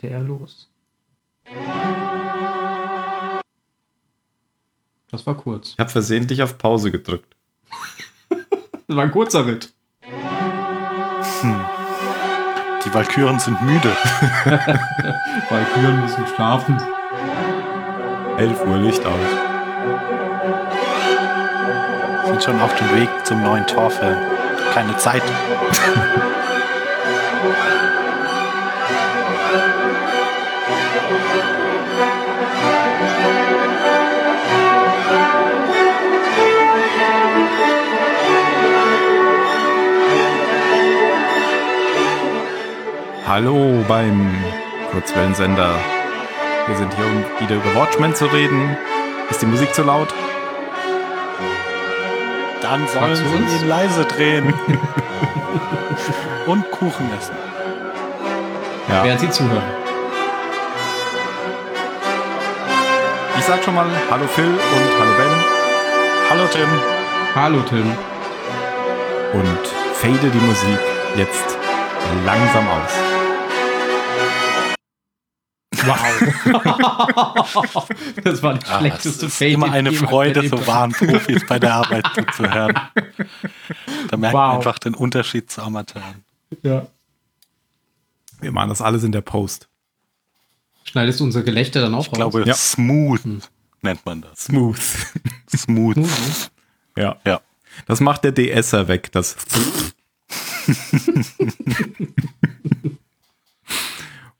legte er los. Das war kurz. Ich habe versehentlich auf Pause gedrückt. Das war ein kurzer Ritt. Die Walküren sind müde. Walküren müssen schlafen. 11 Uhr Licht aus. Sind schon auf dem Weg zum neuen Torfilm. Keine Zeit. Hallo beim Kurzwellensender. Wir sind hier, um wieder über Watchmen zu reden. Ist die Musik zu laut? Dann sollen sie uns? ihn leise drehen. Und Kuchen essen. Ja. Während Sie zuhören. Ich sag schon mal Hallo Phil und Hallo Ben Hallo Tim. Hallo Tim. und fade die Musik jetzt langsam aus. das war die Ah, schlechteste es ist immer eine ich Freude, so wahren Profis bei der Arbeit zuzuhören. Da merkt man Wow. einfach den Unterschied zu Amateuren. Ja. Wir machen das alles in der Post. Schneidest du unser Gelächter dann auch Ich glaube, Ja. smooth nennt man das. Smooth. Smooth. ja. Ja. Das macht der DSer weg. Das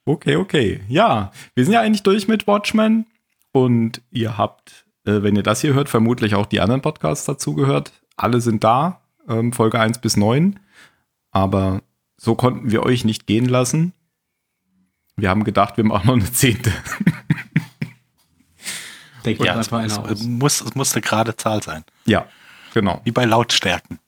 okay, okay. Ja, wir sind ja eigentlich durch mit Watchmen und ihr habt, äh, wenn ihr das hier hört, vermutlich auch die anderen Podcasts dazu gehört. Alle sind da, ähm, Folge 1 bis 9. Aber so konnten wir euch nicht gehen lassen. Wir haben gedacht, wir machen noch eine zehnte. Denkt Ja, es, einfach es, einer es, muss, musste gerade Zahl sein. Ja, genau. Wie bei Lautstärken.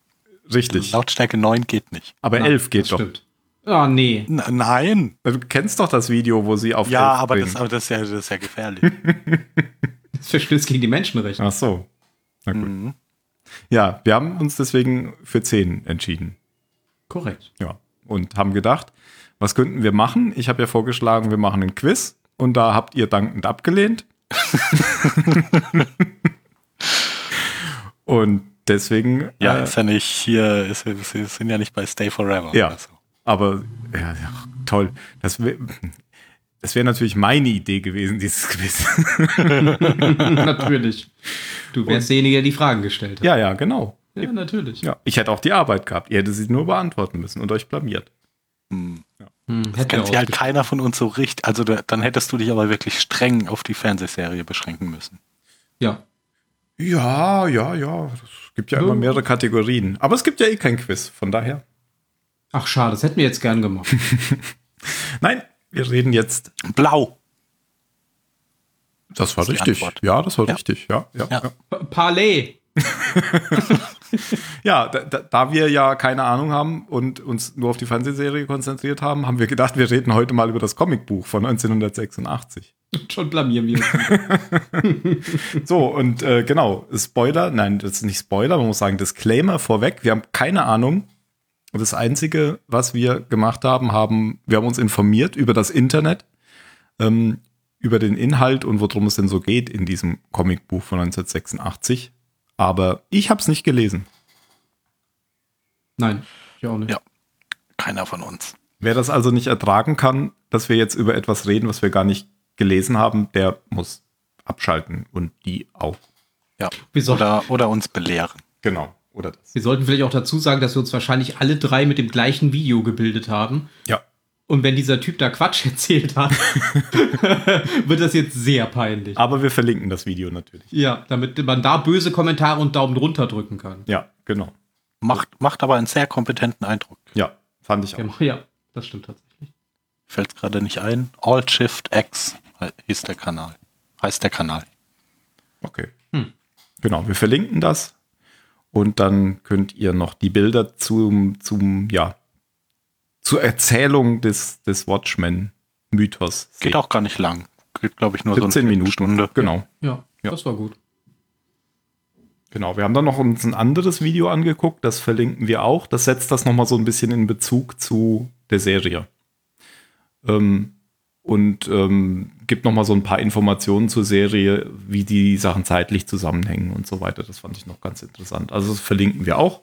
Richtig. Lautstärke 9 geht nicht. Aber Na, 11 geht doch. Stimmt. Ah, nee. N nein. Du kennst doch das Video, wo sie auf Ja, 11 aber das, aber das, ist ja, das ist ja gefährlich. Das verstößt gegen die Menschenrechte. Ach so. Na gut. Mhm. Ja, wir haben uns deswegen für 10 entschieden. Korrekt. Ja. Und haben gedacht, was könnten wir machen? Ich habe ja vorgeschlagen, wir machen einen Quiz. Und da habt ihr dankend abgelehnt. und deswegen. Ja, äh, ist ja nicht hier, ist, ist, sind ja nicht bei Stay Forever. Ja. oder so. Aber ja, ja, toll. Das wäre das wär natürlich meine Idee gewesen, dieses Quiz. natürlich. Du wärst derjenige, der die Fragen gestellt hat. ja, ja, genau. ja natürlich. Ja, ich hätte auch die Arbeit gehabt. Ihr hättet sie nur beantworten müssen und euch blamiert. Hm, Das hätte kennt sich halt keiner von uns so richtig. Also da, dann hättest du dich aber wirklich streng auf die Fernsehserie beschränken müssen. Ja. Ja, ja, ja. Es gibt ja immer Ja. mehrere Kategorien. Aber es gibt ja eh kein Quiz, von daher. Ach, schade, das hätten wir jetzt gern gemacht. Nein, wir reden jetzt. Blau. Das war Das richtig. Antwort. Ja, das war Ja. richtig. Ja, ja, ja. Ja. Pa- Parley. ja da, da, da wir ja keine Ahnung haben und uns nur auf die Fernsehserie konzentriert haben, haben wir gedacht, wir reden heute mal über das Comicbuch von 1986. Schon blamieren wir uns. So, und äh, genau, Spoiler, nein, das ist nicht Spoiler, man muss sagen, Disclaimer vorweg, wir haben keine Ahnung. Das Einzige, was wir gemacht haben, haben, wir haben uns informiert über das Internet, ähm, über den Inhalt und worum es denn so geht in diesem Comicbuch von 1986. Aber ich habe es nicht gelesen. Nein, ich auch nicht. Ja. Keiner von uns. Wer das also nicht ertragen kann, dass wir jetzt über etwas reden, was wir gar nicht gelesen haben, der muss abschalten und die auch. Ja. Sollten, Oder, oder uns belehren. Genau. Oder das. wir sollten vielleicht auch dazu sagen, dass wir uns wahrscheinlich alle drei mit dem gleichen Video gebildet haben. Ja. Und wenn dieser Typ da Quatsch erzählt hat, wird das jetzt sehr peinlich. Aber wir verlinken das Video natürlich. Ja, damit man da böse Kommentare und Daumen runter drücken kann. Ja, genau. Macht, macht aber einen sehr kompetenten Eindruck. Ja, fand ich auch. Ja, das stimmt tatsächlich. Fällt gerade nicht ein. Alt Shift X hieß der Kanal. Heißt der Kanal. Okay. Hm. Genau, wir verlinken das. Und dann könnt ihr noch die Bilder zum, zum ja, zur Erzählung des, des Watchmen-Mythos Geht sehen. auch gar nicht lang. Geht, glaube ich, nur so 17 eine Minuten. Stunde. Genau, Ja, Ja. das war gut. genau. Wir haben dann noch uns ein anderes Video angeguckt, das verlinken wir auch. Das setzt das nochmal so ein bisschen in Bezug zu der Serie. Ähm, und ähm, gibt noch mal so ein paar Informationen zur Serie, wie die Sachen zeitlich zusammenhängen und so weiter. Das fand ich noch ganz interessant. Also das verlinken wir auch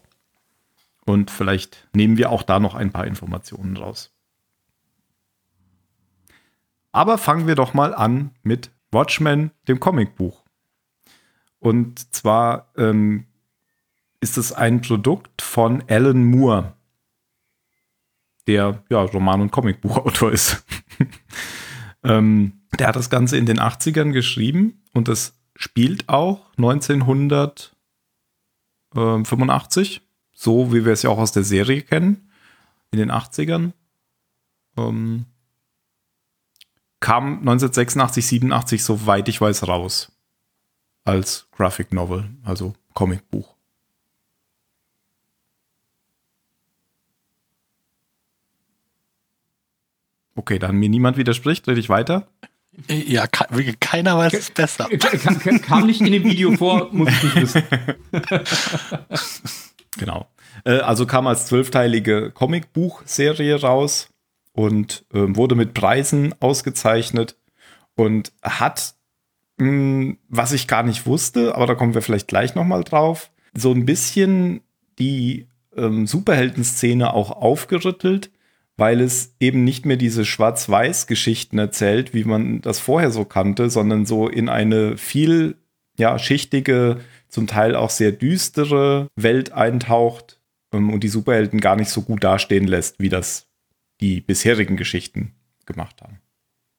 und vielleicht nehmen wir auch da noch ein paar Informationen raus. Aber fangen wir doch mal an mit Watchmen, dem Comicbuch. Und zwar ähm, ist es ein Produkt von Alan Moore, der ja Roman- und Comicbuchautor ist. ähm, der hat das Ganze in den 80ern geschrieben und es spielt auch 1985, so wie wir es ja auch aus der Serie kennen, in den 80ern. Ähm, kam 1986, 87, soweit ich weiß, raus. Als Graphic Novel, also Comicbuch. Okay, dann mir niemand widerspricht, rede ich weiter. Ja, keiner weiß es besser. Kam nicht in dem Video vor, muss ich nicht wissen. genau. Äh, also kam als zwölfteilige Comicbuchserie raus und äh, wurde mit Preisen ausgezeichnet und hat, hm, was ich gar nicht wusste, aber da kommen wir vielleicht gleich nochmal drauf, so ein bisschen die ähm, Superhelden-Szene auch aufgerüttelt weil es eben nicht mehr diese Schwarz-Weiß-Geschichten erzählt, wie man das vorher so kannte, sondern so in eine viel ja, schichtige, zum Teil auch sehr düstere Welt eintaucht ähm, und die Superhelden gar nicht so gut dastehen lässt, wie das die bisherigen Geschichten gemacht haben.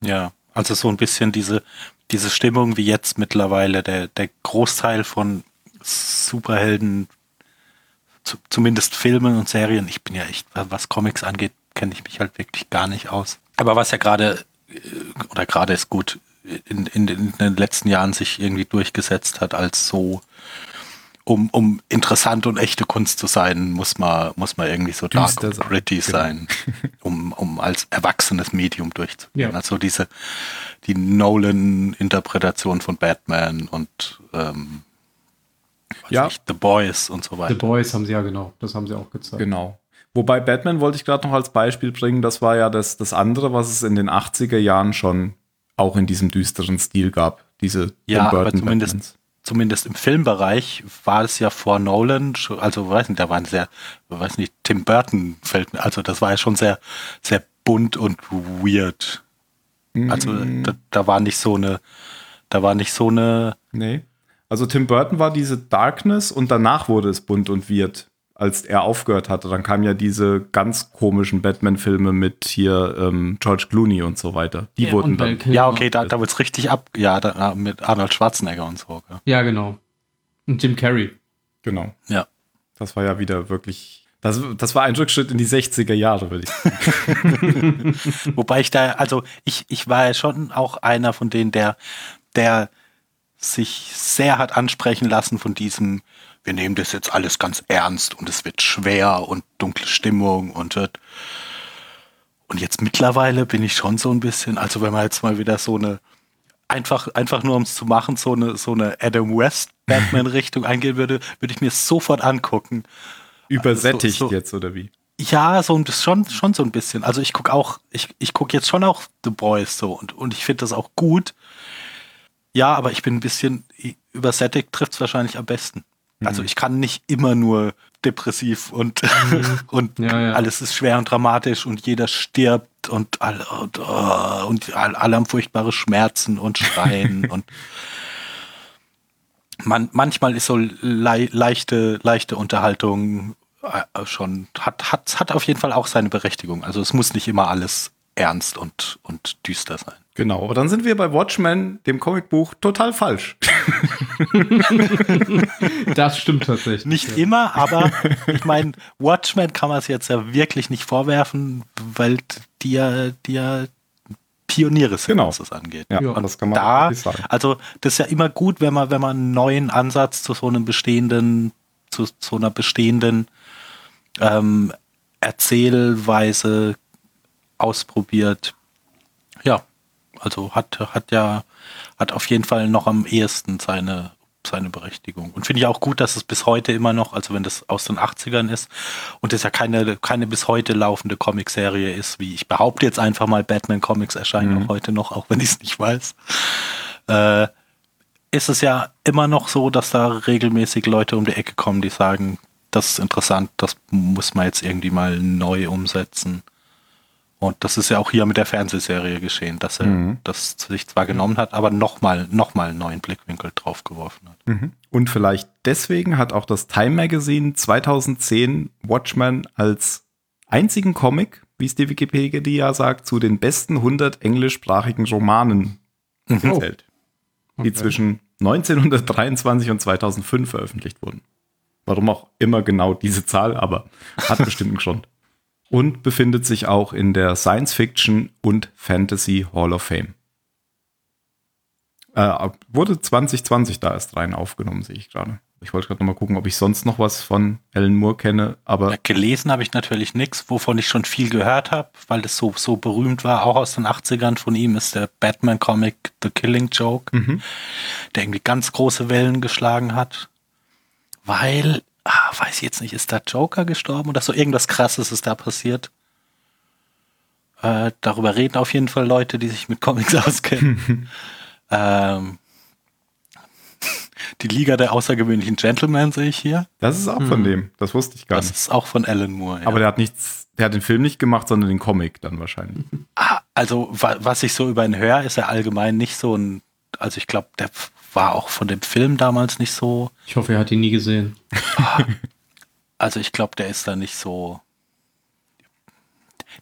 Ja, also so ein bisschen diese, diese Stimmung wie jetzt mittlerweile der, der Großteil von Superhelden, zu, zumindest Filmen und Serien, ich bin ja echt, was Comics angeht, kenne ich mich halt wirklich gar nicht aus. Aber was ja gerade, äh, oder gerade ist gut, in, in, in, den letzten Jahren sich irgendwie durchgesetzt hat als so, um, um interessant und echte Kunst zu sein, muss man, muss man irgendwie so dark Düster und pretty genau. sein, um, um als erwachsenes Medium durchzugehen. Ja. Also diese, die Nolan-Interpretation von Batman und ähm, ja. Ich, The Boys und so weiter. The Boys haben sie ja genau, das haben sie auch gezeigt. Genau. Wobei Batman wollte ich gerade noch als Beispiel bringen, das war ja das, das andere, was es in den 80er Jahren schon auch in diesem düsteren Stil gab. Diese ja, aber zumindest, zumindest im Filmbereich war es ja vor Nolan, also weiß nicht, da waren sehr, weiß nicht, Tim Burton fällt mir, also das war ja schon sehr, sehr bunt und weird. Also mm. da, da war nicht so eine, da war nicht so eine. Nee. Also Tim Burton war diese Darkness und danach wurde es bunt und weird als er aufgehört hatte, dann kamen ja diese ganz komischen Batman-Filme mit hier ähm, George Clooney und so weiter. Die ja, wurden dann. Ja, okay, da, da wird es richtig ab. Ja, da, mit Arnold Schwarzenegger und so. Ja. ja, genau. Und Jim Carrey. Genau. Ja. Das war ja wieder wirklich. Das, das war ein Rückschritt in die 60er Jahre, würde ich sagen. Wobei ich da, also ich, ich war ja schon auch einer von denen, der, der sich sehr hat ansprechen lassen von diesem wir nehmen das jetzt alles ganz ernst und es wird schwer und dunkle Stimmung und und jetzt mittlerweile bin ich schon so ein bisschen, also wenn man jetzt mal wieder so eine einfach einfach nur um es zu machen, so eine so eine Adam West Batman Richtung eingehen würde, würde ich mir sofort angucken. Übersättigt so, so, jetzt oder wie? Ja, so ein schon schon so ein bisschen. Also ich gucke auch ich ich gucke jetzt schon auch The Boys so und und ich finde das auch gut. Ja, aber ich bin ein bisschen übersättigt trifft es wahrscheinlich am besten. Also mhm. ich kann nicht immer nur depressiv und, mhm. und ja, ja. alles ist schwer und dramatisch und jeder stirbt und alle, und, oh, und alle haben furchtbare Schmerzen und Schreien und man, manchmal ist so le leichte, leichte Unterhaltung äh, schon, hat, hat, hat auf jeden Fall auch seine Berechtigung. Also es muss nicht immer alles ernst und, und düster sein. Genau, aber dann sind wir bei Watchmen, dem Comicbuch, total falsch. das stimmt tatsächlich. Nicht ja. immer, aber ich meine, Watchmen kann man es jetzt ja wirklich nicht vorwerfen, weil die ja, die ja Pioniere sind, genau. was das angeht. Ja, und das kann man da, sagen. Also das ist ja immer gut, wenn man, wenn man einen neuen Ansatz zu so einem bestehenden, zu so einer bestehenden ähm, Erzählweise ausprobiert. Also hat, hat ja, hat auf jeden Fall noch am ehesten seine, seine Berechtigung. Und finde ich auch gut, dass es bis heute immer noch, also wenn das aus den 80ern ist und es ja keine, keine bis heute laufende Comicserie ist, wie ich behaupte jetzt einfach mal, Batman Comics erscheinen Mhm. auch heute noch, auch wenn ich es nicht weiß, äh, ist es ja immer noch so, dass da regelmäßig Leute um die Ecke kommen, die sagen, das ist interessant, das muss man jetzt irgendwie mal neu umsetzen. Und das ist ja auch hier mit der Fernsehserie geschehen, dass er Mhm. das sich zwar genommen hat, aber nochmal noch mal einen neuen Blickwinkel draufgeworfen hat. Mhm. Und vielleicht deswegen hat auch das Time Magazine 2010 Watchmen als einzigen Comic, wie es die Wikipedia sagt, zu den besten 100 englischsprachigen Romanen gezählt, die Okay. zwischen 1923 und 2005 veröffentlicht wurden. Warum auch immer genau diese Zahl, aber hat bestimmt einen Grund. Und befindet sich auch in der Science Fiction und Fantasy Hall of Fame. Äh, wurde 2020 da erst rein aufgenommen, sehe ich gerade. Ich wollte gerade noch mal gucken, ob ich sonst noch was von Alan Moore kenne, aber Ja, gelesen habe ich natürlich nichts, wovon ich schon viel gehört habe, weil das so, so berühmt war, auch aus den 80ern von ihm, ist der Batman-Comic The Killing Joke, Mhm. der irgendwie ganz große Wellen geschlagen hat. Weil, ah, weiß ich jetzt nicht, ist da Joker gestorben oder so? Irgendwas krasses ist da passiert. Äh, darüber reden auf jeden Fall Leute, die sich mit Comics auskennen. ähm, die Liga der außergewöhnlichen Gentlemen sehe ich hier. das ist auch von Mhm. dem. Das wusste ich gar Das nicht. ist auch von Alan Moore. ja. Aber der hat nichts, der hat den Film nicht gemacht, sondern den Comic dann wahrscheinlich. Ah, also wa was ich so über ihn höre, ist er allgemein nicht so ein, also ich glaube, der war auch von dem Film damals nicht so, Ich hoffe, er hat ihn nie gesehen. also ich glaube, der ist da nicht so,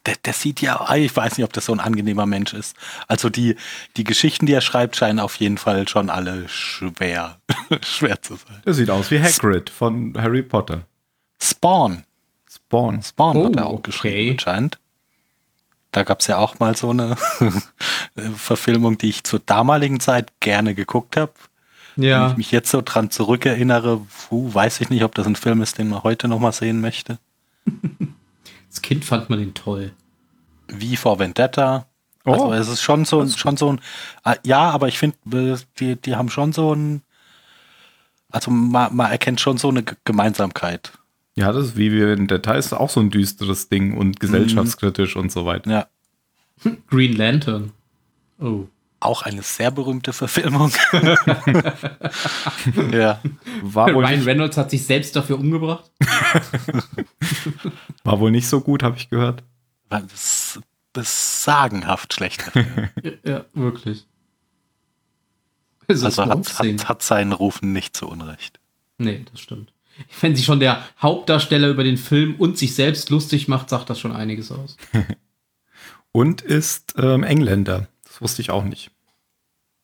der, der sieht ja, ah, ich weiß nicht, ob das so ein angenehmer Mensch ist. Also die, die Geschichten, die er schreibt, scheinen auf jeden Fall schon alle schwer, schwer zu sein. Der sieht aus wie Hagrid von Harry Potter. Spawn, Spawn. Spawn Oh, hat er auch okay. geschrieben anscheinend. Da gab es ja auch mal so eine Verfilmung, die ich zur damaligen Zeit gerne geguckt habe. Wenn Ja, ich mich jetzt so dran zurückerinnere, puh, weiß ich nicht, ob das ein Film ist, den man heute noch mal sehen möchte. als Kind fand man ihn toll. Wie vor Vendetta. Oh. Also es ist schon so, ein- schon so ein, ah, ja, aber ich finde, äh, die, die haben schon so ein, also man, man erkennt schon so eine G- Gemeinsamkeit. Ja, das ist wie wir in Details auch so ein düsteres Ding und gesellschaftskritisch und so weiter. Ja, Green Lantern. Oh. auch eine sehr berühmte Verfilmung. ja, War wohl, Ryan nicht, Reynolds hat sich selbst dafür umgebracht. war wohl nicht so gut, habe ich gehört. das ist, das ist sagenhaft schlecht. Ja, ja wirklich. Ist Also hat, hat, hat seinen Rufen nicht zu Unrecht. Nee, das stimmt. Wenn sich schon der Hauptdarsteller über den Film und sich selbst lustig macht, sagt das schon einiges aus. Und ist ähm, Engländer. Das wusste ich auch nicht.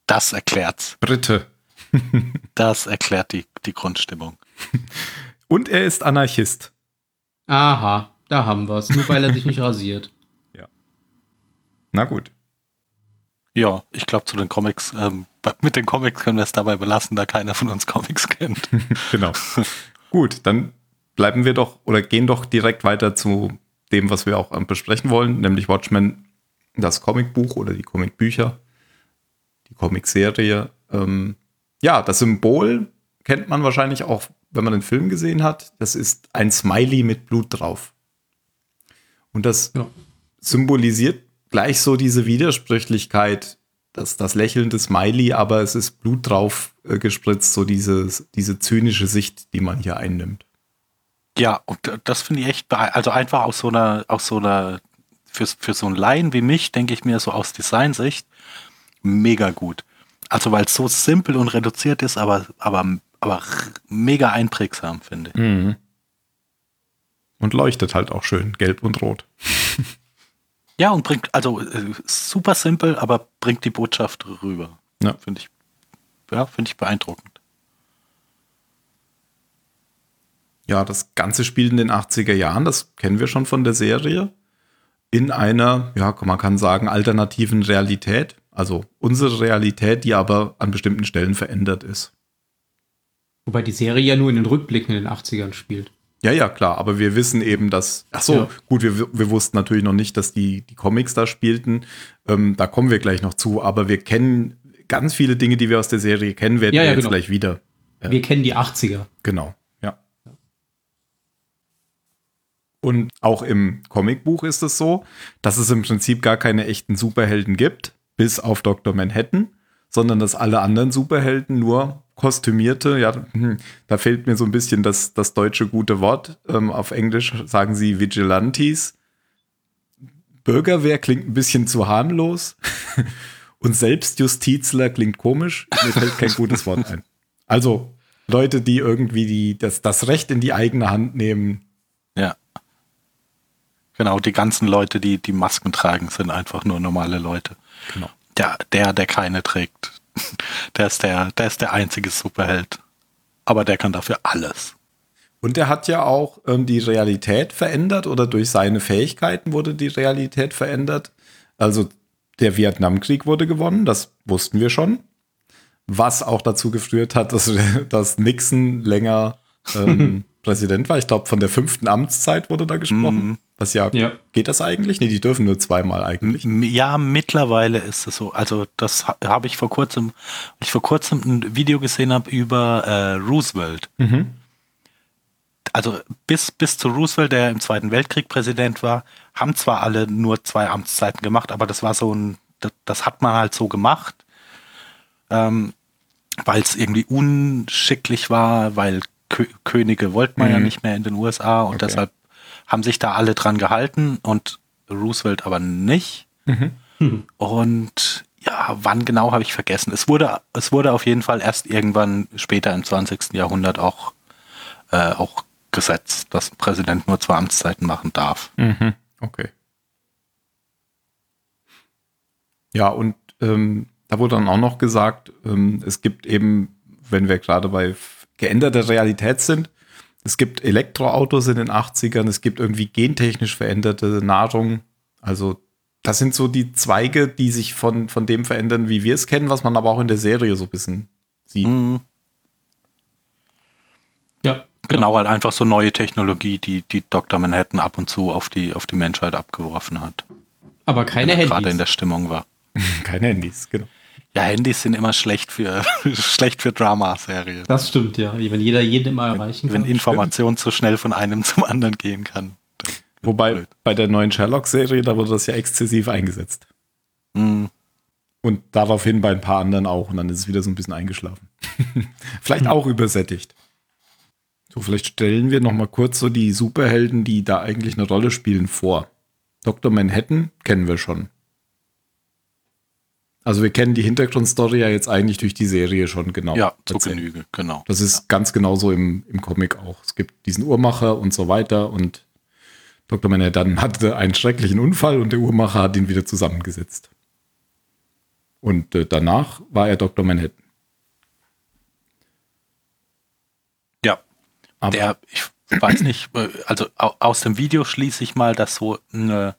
Das erklärt's. Brite. Das erklärt die, die Grundstimmung. Und er ist Anarchist. Aha, da haben wir es. Nur weil er sich nicht rasiert. Na gut. Ja, ich glaube zu den Comics, ähm, mit den Comics können wir es dabei belassen, da keiner von uns Comics kennt. genau. Gut, dann bleiben wir doch oder gehen doch direkt weiter zu dem, was wir auch ähm, besprechen wollen, nämlich Watchmen, das Comicbuch oder die Comicbücher, die Comicserie. Ähm, ja, das Symbol kennt man wahrscheinlich auch, wenn man den Film gesehen hat. Das ist ein Smiley mit Blut drauf. Und das Ja. symbolisiert gleich so diese Widersprüchlichkeit, dass das lächelnde Smiley, aber es ist Blut drauf äh, gespritzt, so dieses, diese zynische Sicht, die man hier einnimmt. Ja, und das finde ich echt, also einfach aus so einer, aus so einer, für, für so einen Laien wie mich, denke ich mir so aus Designsicht, mega gut. Also weil es so simpel und reduziert ist, aber, aber, aber mega einprägsam, finde ich. Und leuchtet halt auch schön, gelb und rot. Ja, und bringt, also äh, super simpel, aber bringt die Botschaft rüber. Ja. Finde ich, ja, finde ich beeindruckend. Ja, das Ganze spielt in den 80er Jahren, das kennen wir schon von der Serie, in einer, ja, man kann sagen, alternativen Realität. Also unsere Realität, die aber an bestimmten Stellen verändert ist. Wobei die Serie ja nur in den Rückblicken in den 80ern spielt. Ja, ja, klar, aber wir wissen eben, dass. Ach so, Ja. gut, wir, wir wussten natürlich noch nicht, dass die, die Comics da spielten. Ähm, da kommen wir gleich noch zu, aber wir kennen ganz viele Dinge, die wir aus der Serie kennen, werden Ja, wir ja, jetzt genau. gleich wieder. Wir kennen die 80er. Genau, ja. Und auch im Comicbuch ist es so, dass es im Prinzip gar keine echten Superhelden gibt, bis auf Dr. Manhattan, sondern dass alle anderen Superhelden nur kostümierte, ja, hm, da fehlt mir so ein bisschen das, das deutsche gute Wort. Ähm, auf Englisch sagen sie Vigilantes. Bürgerwehr klingt ein bisschen zu harmlos. Und Selbstjustizler klingt komisch. Mir fällt kein gutes Wort ein. Also Leute, die irgendwie die, das, das Recht in die eigene Hand nehmen. Ja. Genau, die ganzen Leute, die die Masken tragen, sind einfach nur normale Leute. Genau. Der, der, der keine trägt, der ist der, der ist der einzige Superheld. Aber der kann dafür alles. Und er hat ja auch ähm, die Realität verändert oder durch seine Fähigkeiten wurde die Realität verändert. Also der Vietnamkrieg wurde gewonnen, das wussten wir schon. Was auch dazu geführt hat, dass, dass Nixon länger ähm, Präsident war. Ich glaube, von der fünften Amtszeit wurde da gesprochen. Mhm. Was ja, Ja. geht das eigentlich? Nee, die dürfen nur zweimal eigentlich. Ja, mittlerweile ist es so. Also das ha- habe ich vor kurzem, ich vor kurzem ein Video gesehen habe über äh, Roosevelt. Also bis bis zu Roosevelt, der im Zweiten Weltkrieg Präsident war, haben zwar alle nur zwei Amtszeiten gemacht, aber das war so ein, das, das hat man halt so gemacht, ähm, weil es irgendwie unschicklich war, weil Kö Könige wollten man ja Mhm. nicht mehr in den USA und Okay. deshalb haben sich da alle dran gehalten und Roosevelt aber nicht. Und ja, wann genau habe ich vergessen. Es wurde, es wurde auf jeden Fall erst irgendwann später im 20. Jahrhundert auch, äh, auch gesetzt, dass ein Präsident nur zwei Amtszeiten machen darf. Mhm. Okay. Ja, und ähm, da wurde dann auch noch gesagt, ähm, es gibt eben, wenn wir gerade bei geänderter Realität sind, es gibt Elektroautos in den 80ern, es gibt irgendwie gentechnisch veränderte Nahrung. Also das sind so die Zweige, die sich von, von dem verändern, wie wir es kennen, was man aber auch in der Serie so ein bisschen sieht. Mhm. Ja. Genau, halt einfach so neue Technologie, die, die Dr. Manhattan ab und zu auf die, auf die Menschheit abgeworfen hat. Aber keine er gerade in Handys. der Stimmung war. Keine Handys, genau. Ja, Handys sind immer schlecht für, schlecht für Drama-Serien. Das stimmt, ja. Wenn jeder jeden immer erreichen Wenn kann. Information so schnell von einem zum anderen gehen kann. Wobei Blöd. bei der neuen Sherlock-Serie, da wurde das ja exzessiv eingesetzt. Mhm. Und daraufhin bei ein paar anderen auch. Und dann ist es wieder so ein bisschen eingeschlafen. vielleicht auch übersättigt. So, vielleicht stellen wir noch mal kurz so die Superhelden, die da eigentlich eine Rolle spielen, vor. Dr. Manhattan kennen wir schon. Also wir kennen die Hintergrundstory ja jetzt eigentlich durch die Serie schon genau. Ja, zur. Genüge, genau. Das ist ganz genauso im, im Comic auch. Es gibt diesen Uhrmacher und so weiter und Dr. Manhattan hatte einen schrecklichen Unfall und der Uhrmacher hat ihn wieder zusammengesetzt. Und äh, danach war er Dr. Manhattan. Ja, Aber der, ich weiß nicht, äh, also au- aus dem Video schließe ich mal, dass so eine,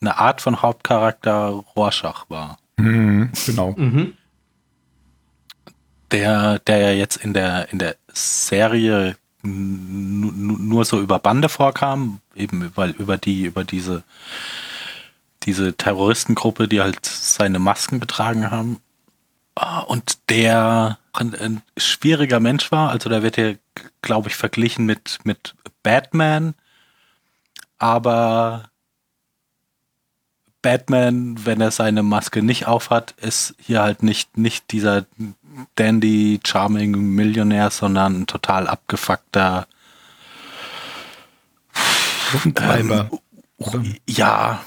eine Art von Hauptcharakter Rorschach war. Mhm, genau. Mhm. Der, der ja jetzt in der, in der Serie nur so über Bande vorkam, eben weil über die, über diese, diese Terroristengruppe, die halt seine Masken getragen haben. Ah, Und der ein, ein schwieriger Mensch war, also der wird ja, glaube ich, verglichen mit, mit Batman, aber Batman, wenn er seine Maske nicht aufhat, ist hier halt nicht, nicht dieser dandy, charming Millionär, sondern ein total abgefuckter Treiber. ähm, ja,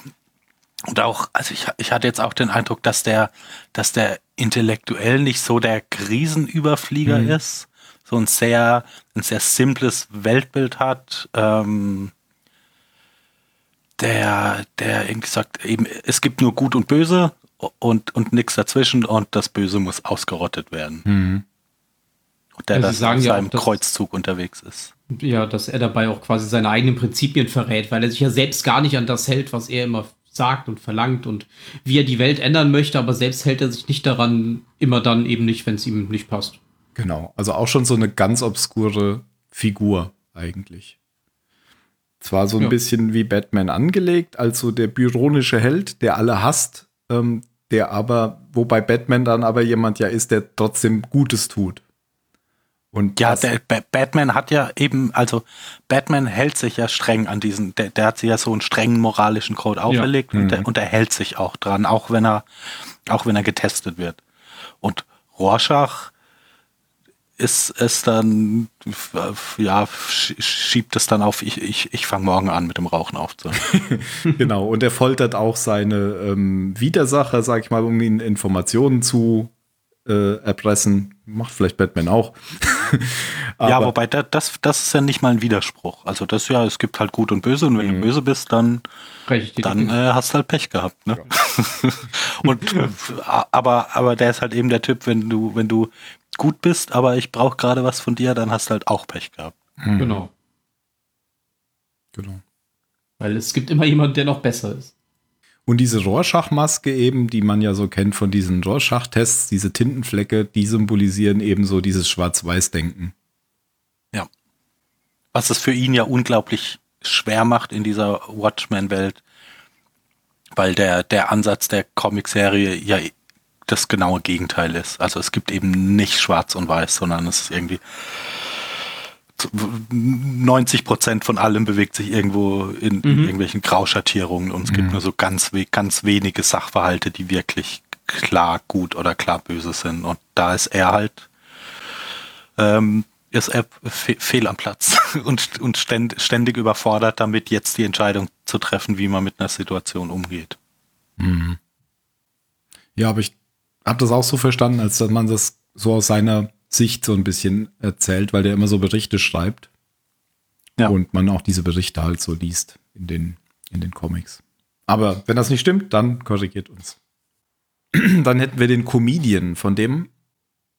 und auch, also ich, ich hatte jetzt auch den Eindruck, dass der, dass der intellektuell nicht so der Krisenüberflieger Mhm. ist, so ein sehr, ein sehr simples Weltbild hat, ähm, der, der irgendwie sagt, eben, es gibt nur Gut und Böse und, und nichts dazwischen und das Böse muss ausgerottet werden. Mhm. Und der Also das Sie sagen auf ja auch, seinem Kreuzzug unterwegs ist. Ja, dass er dabei auch quasi seine eigenen Prinzipien verrät, weil er sich ja selbst gar nicht an das hält, was er immer sagt und verlangt und wie er die Welt ändern möchte, aber selbst hält er sich nicht daran, immer dann eben nicht, wenn es ihm nicht passt. Genau. Also auch schon so eine ganz obskure Figur eigentlich. Zwar so ein Ja. bisschen wie Batman angelegt, also der byronische Held, der alle hasst, ähm, der aber, wobei Batman dann aber jemand ja ist, der trotzdem Gutes tut. Und Ja, der Ba- Batman hat ja eben, also Batman hält sich ja streng an diesen, der, der hat sich ja so einen strengen moralischen Code auferlegt und, der, und er hält sich auch dran, auch wenn er, auch wenn er getestet wird. Und Rorschach ist es dann, ja, sch- schiebt es dann auf, ich, ich, ich fange morgen an mit dem Rauchen aufzuhören. Genau, und er foltert auch seine ähm, Widersacher, sag ich mal, um ihnen Informationen zu äh, erpressen. Macht vielleicht Batman auch. ja, Aber- wobei da, das, das ist ja nicht mal ein Widerspruch. Also das ja, es gibt halt Gut und Böse und wenn du böse bist, dann dann äh, hast du halt Pech gehabt. Ne? und äh, aber aber der ist halt eben der Typ, wenn du wenn du gut bist, aber ich brauche gerade was von dir, dann hast du halt auch Pech gehabt. Genau. Genau. Weil es gibt immer jemanden, der noch besser ist. Und diese Rorschach-Maske eben, die man ja so kennt von diesen Rorschach-Tests, diese Tintenflecke, die symbolisieren eben so dieses Schwarz-Weiß-Denken. Ja. Was es für ihn ja unglaublich schwer macht in dieser Watchmen-Welt, weil der der Ansatz der Comicserie ja das genaue Gegenteil ist. Also es gibt eben nicht Schwarz und Weiß, sondern es ist irgendwie 90 Prozent von allem bewegt sich irgendwo in, in irgendwelchen Grauschattierungen und es gibt nur so ganz, ganz wenige Sachverhalte, die wirklich klar gut oder klar böse sind. Und da ist er halt, ähm, ist er fe fehl am Platz und, und ständ, ständig überfordert damit, jetzt die Entscheidung zu treffen, wie man mit einer Situation umgeht. Ja, aber ich habe das auch so verstanden, als dass man das so aus seiner Sicht so ein bisschen erzählt, weil der immer so Berichte schreibt. Ja. Und man auch diese Berichte halt so liest in den, in den Comics. Aber wenn das nicht stimmt, dann korrigiert uns. dann hätten wir den Comedian, von dem,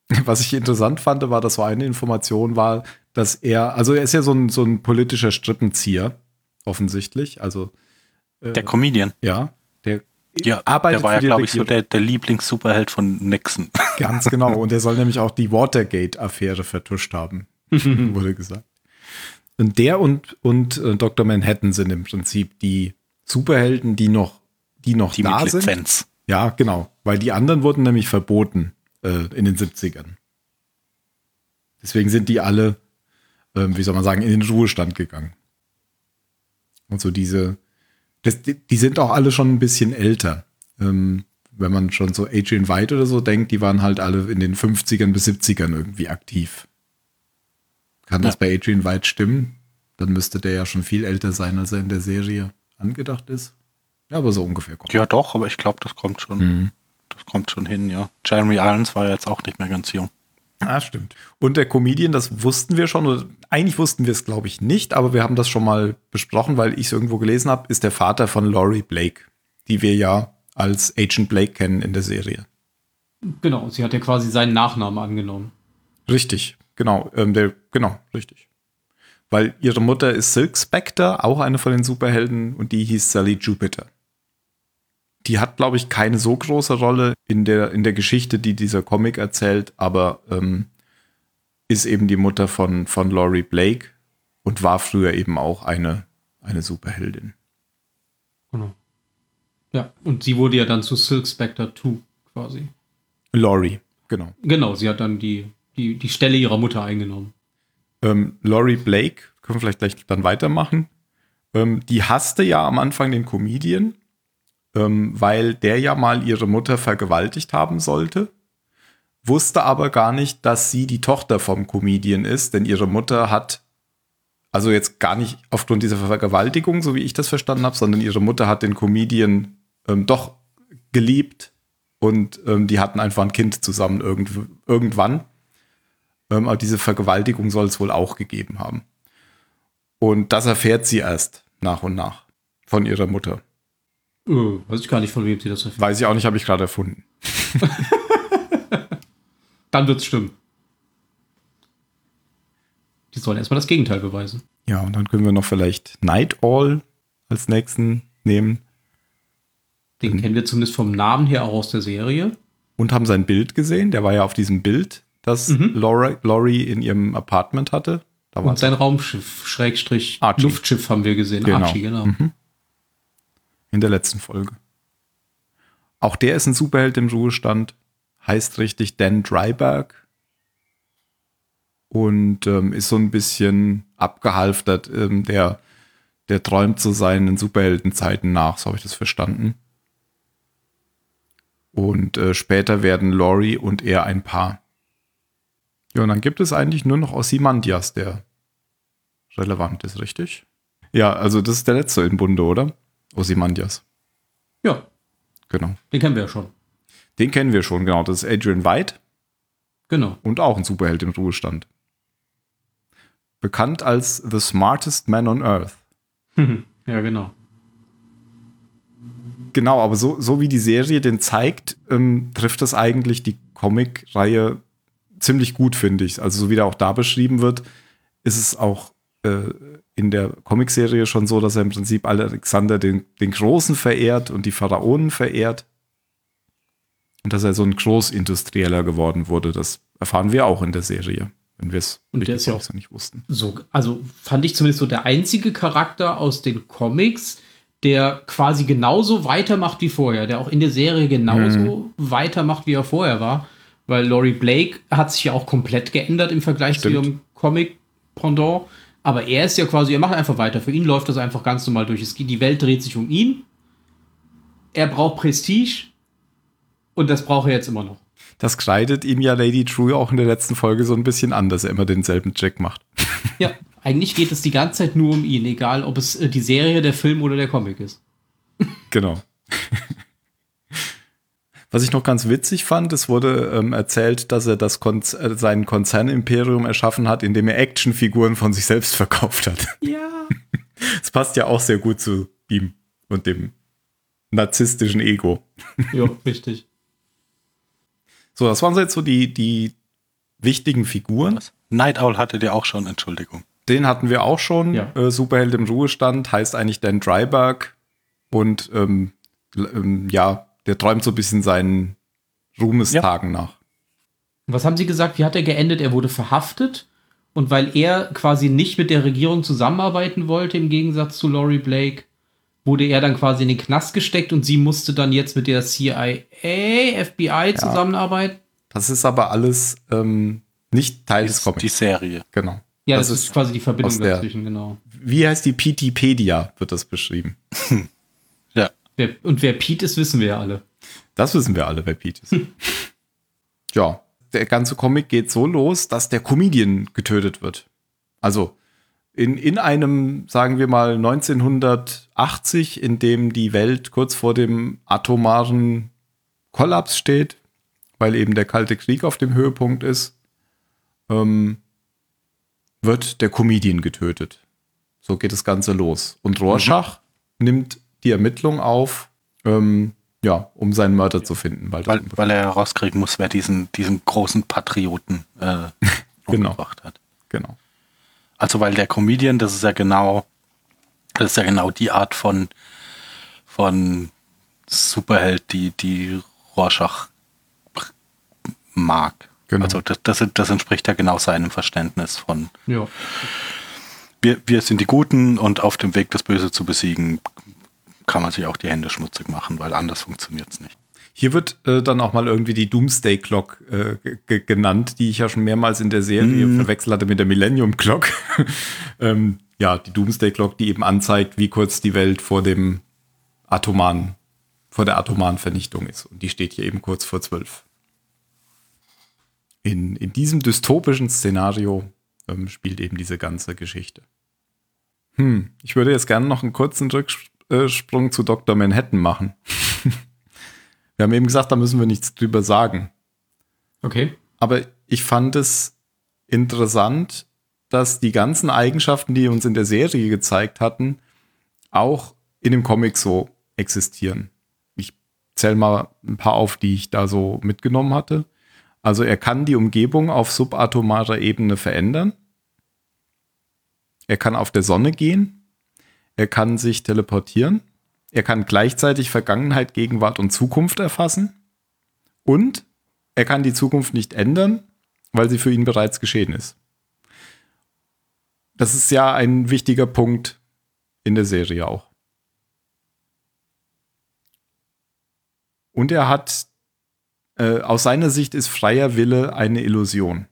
was ich interessant fand, war, dass so eine Information war, dass er, also er ist ja so ein, so ein politischer Strippenzieher, offensichtlich. Also, Der Comedian. ja, der Ja, arbeitet der war ja, glaube ich, so der, der Lieblings-Superheld von Nixon. Ganz genau. Und er soll nämlich auch die Watergate-Affäre vertuscht haben, wurde gesagt. Und der und, und äh, Dr. Manhattan sind im Prinzip die Superhelden, die noch, die noch Die da mit sind. Lizenz. Ja, genau. Weil die anderen wurden nämlich verboten äh, in den 70ern. Deswegen sind die alle, ähm, wie soll man sagen, in den Ruhestand gegangen. Und so diese, das, die, die sind auch alle schon ein bisschen älter. Ähm, wenn man schon so Adrian White oder so denkt, die waren halt alle in den 50ern bis 70ern irgendwie aktiv. Kann das Ja. bei Adrian White stimmen? Dann müsste der ja schon viel älter sein, als er in der Serie angedacht ist. Ja, aber so ungefähr kommt. Ja, doch, aber ich glaube, das kommt schon. Mhm. Das kommt schon hin, ja. Jeremy Irons war ja jetzt auch nicht mehr ganz jung. Ah, stimmt. Und der Comedian, das wussten wir schon, oder eigentlich wussten wir es, glaube ich, nicht, aber wir haben das schon mal besprochen, weil ich es irgendwo gelesen habe, ist der Vater von Laurie Blake, die wir ja als Agent Blake kennen in der Serie. Genau, sie hat ja quasi seinen Nachnamen angenommen. Richtig, genau, ähm, der, genau, richtig. Weil ihre Mutter ist Silk Spectre, auch eine von den Superhelden, und die hieß Sally Jupiter. Die hat, glaube ich, keine so große Rolle in der, in der Geschichte, die dieser Comic erzählt, aber ähm, ist eben die Mutter von, von Laurie Blake und war früher eben auch eine, eine Superheldin. Genau. Ja, und sie wurde ja dann zu Silk Spectre 2 quasi. Laurie, genau. Genau, sie hat dann die, die, die Stelle ihrer Mutter eingenommen. Ähm, Laurie Blake, können wir vielleicht gleich dann weitermachen. Ähm, die hasste ja am Anfang den Comedian, ähm, weil der ja mal ihre Mutter vergewaltigt haben sollte, wusste aber gar nicht, dass sie die Tochter vom Comedian ist, denn ihre Mutter hat, also jetzt gar nicht aufgrund dieser Vergewaltigung, so wie ich das verstanden habe, sondern ihre Mutter hat den Comedian ähm, doch geliebt und ähm, die hatten einfach ein Kind zusammen irgend, irgendwann. Ähm, aber diese Vergewaltigung soll es wohl auch gegeben haben. Und das erfährt sie erst nach und nach von ihrer Mutter. Äh, weiß ich gar nicht, von wem sie das erfährt. Weiß ich auch nicht, habe ich gerade erfunden. Dann wird's stimmen. Die sollen erstmal das Gegenteil beweisen. Ja, und dann können wir noch vielleicht Night All als nächsten nehmen Den kennen wir zumindest vom Namen her auch aus der Serie. und haben sein Bild gesehen. Der war ja auf diesem Bild, das Laura, Laurie in ihrem Apartment hatte. Da war Und sein Raumschiff, Schrägstrich, Archie. Luftschiff haben wir gesehen. Genau. Archie, genau. In der letzten Folge. Auch der ist ein Superheld im Ruhestand. Heißt richtig Dan Dryberg. und ähm, ist so ein bisschen abgehalftert. Ähm, der, der träumt so seinen Superheldenzeiten nach, so habe ich das verstanden. Und äh, später werden Laurie und er ein Paar. Ja, und dann gibt es eigentlich nur noch Ozymandias, der relevant ist, richtig? Ja, also das ist der letzte im Bunde, oder? Ozymandias. Ja, Genau. den kennen wir ja schon. Den kennen wir schon, genau. Das ist Adrian White Genau. und auch ein Superheld im Ruhestand. Bekannt als The Smartest Man on Earth. ja, genau. Genau, aber so, so wie die Serie den zeigt, ähm, trifft das eigentlich die Comic-Reihe ziemlich gut, finde ich. Also so wie der auch da beschrieben wird, ist es auch äh, in der Comicserie schon so, dass er im Prinzip Alexander den, den Großen verehrt und die Pharaonen verehrt. Und dass er so ein Großindustrieller geworden wurde. Das erfahren wir auch in der Serie, wenn wir es Und der ist ja auch- so nicht wussten. So, also fand ich zumindest so der einzige Charakter aus den Comics, der quasi genauso weitermacht wie vorher, der auch in der Serie genauso weitermacht, wie er vorher war. Weil Laurie Blake hat sich ja auch komplett geändert im Vergleich zu Stimmt. ihrem Comic-Pendant. Aber er ist ja quasi, er macht einfach weiter. Für ihn läuft das einfach ganz normal durch. Es die Welt dreht sich um ihn. Er braucht Prestige. Und das braucht er jetzt immer noch. Das kreidet ihm ja Lady True auch in der letzten Folge so ein bisschen an, dass er immer denselben Jack macht. Ja, eigentlich geht es die ganze Zeit nur um ihn, egal ob es äh, die Serie, der Film oder der Comic ist. Genau. Was ich noch ganz witzig fand, es wurde ähm, erzählt, dass er das Konz äh, sein Konzernimperium erschaffen hat, indem er Actionfiguren von sich selbst verkauft hat. Ja. Das passt ja auch sehr gut zu ihm und dem narzisstischen Ego. Ja, richtig. So, das waren so jetzt so die, die wichtigen Figuren. Was? Night Owl hattet ihr auch schon, Entschuldigung. Den hatten wir auch schon. Ja. Äh, Superheld im Ruhestand heißt eigentlich Dan Dryberg. Und ähm, ähm, ja, der träumt so ein bisschen seinen Ruhmestagen nach. Was haben Sie gesagt? Wie hat er geendet? Er wurde verhaftet. Und weil er quasi nicht mit der Regierung zusammenarbeiten wollte, im Gegensatz zu Laurie Blake, wurde er dann quasi in den Knast gesteckt und sie musste dann jetzt mit der CIA, FBI zusammenarbeiten. Das ist aber alles ähm, nicht Teil des Ist die Comics. Serie. Genau. Ja, das das, ist quasi die Verbindung dazwischen, genau. Wie heißt die PTpedia, wird das beschrieben. Wer, und wer Pete ist, wissen wir ja alle. Das wissen wir alle, wer Pete ist. ja, der ganze Comic geht so los, dass der Comedian getötet wird. Also in, in einem, sagen wir mal, 1980, in dem die Welt kurz vor dem atomaren Kollaps steht, weil eben der Kalte Krieg auf dem Höhepunkt ist, ähm, wird der Comedian getötet. So geht das Ganze los. Und Rorschach nimmt die Ermittlung auf, ähm, ja, um seinen Mörder zu finden. Weil, Weil, weil er herauskriegen muss, wer diesen, diesen großen Patrioten äh, Genau. umgebracht hat. genau. Also weil der Comedian, das ist ja genau, das ist ja genau die Art von, von Superheld, die, die Rorschach mag. Genau. Also das, das, das entspricht ja genau seinem Verständnis von Ja. wir, wir sind die Guten und auf dem Weg, das Böse zu besiegen, kann man sich auch die Hände schmutzig machen, weil anders funktioniert es nicht. Hier wird äh, dann auch mal irgendwie die Doomsday Clock äh, ge- ge- genannt, die ich ja schon mehrmals in der Serie verwechselt hatte mit der Millennium Clock. ähm, ja, die Doomsday Clock, die eben anzeigt, wie kurz die Welt vor dem atomaren, vor der atomaren Vernichtung ist. Und die steht hier eben kurz vor zwölf. In, in diesem dystopischen Szenario ähm, spielt eben diese ganze Geschichte. Hm, ich würde jetzt gerne noch einen kurzen Rücksprung zu Dr. Manhattan machen. Wir haben eben gesagt, da müssen wir nichts drüber sagen. Okay. Aber ich fand es interessant, dass die ganzen Eigenschaften, die uns in der Serie gezeigt hatten, auch in dem Comic so existieren. Ich zähle mal ein paar auf, die ich da so mitgenommen hatte. Also er kann die Umgebung auf subatomarer Ebene verändern. Er kann auf der Sonne gehen. Er kann sich teleportieren. Er kann gleichzeitig Vergangenheit, Gegenwart und Zukunft erfassen. Und er kann die Zukunft nicht ändern, weil sie für ihn bereits geschehen ist. Das ist ja ein wichtiger Punkt in der Serie auch. Und er hat, äh, aus seiner Sicht ist freier Wille eine Illusion.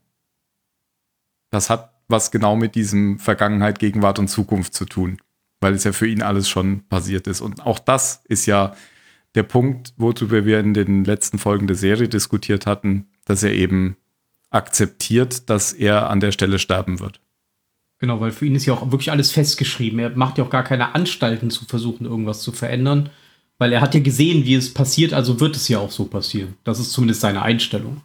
das hat was genau mit diesem Vergangenheit, Gegenwart und Zukunft zu tun, weil es ja für ihn alles schon passiert ist. Und auch das ist ja der Punkt, worüber wir in den letzten Folgen der Serie diskutiert hatten, dass er eben akzeptiert, dass er an der Stelle sterben wird. Genau, weil für ihn ist ja auch wirklich alles festgeschrieben. Er macht ja auch gar keine Anstalten zu versuchen, irgendwas zu verändern, weil er hat ja gesehen, wie es passiert, also wird es ja auch so passieren. Das ist zumindest seine Einstellung.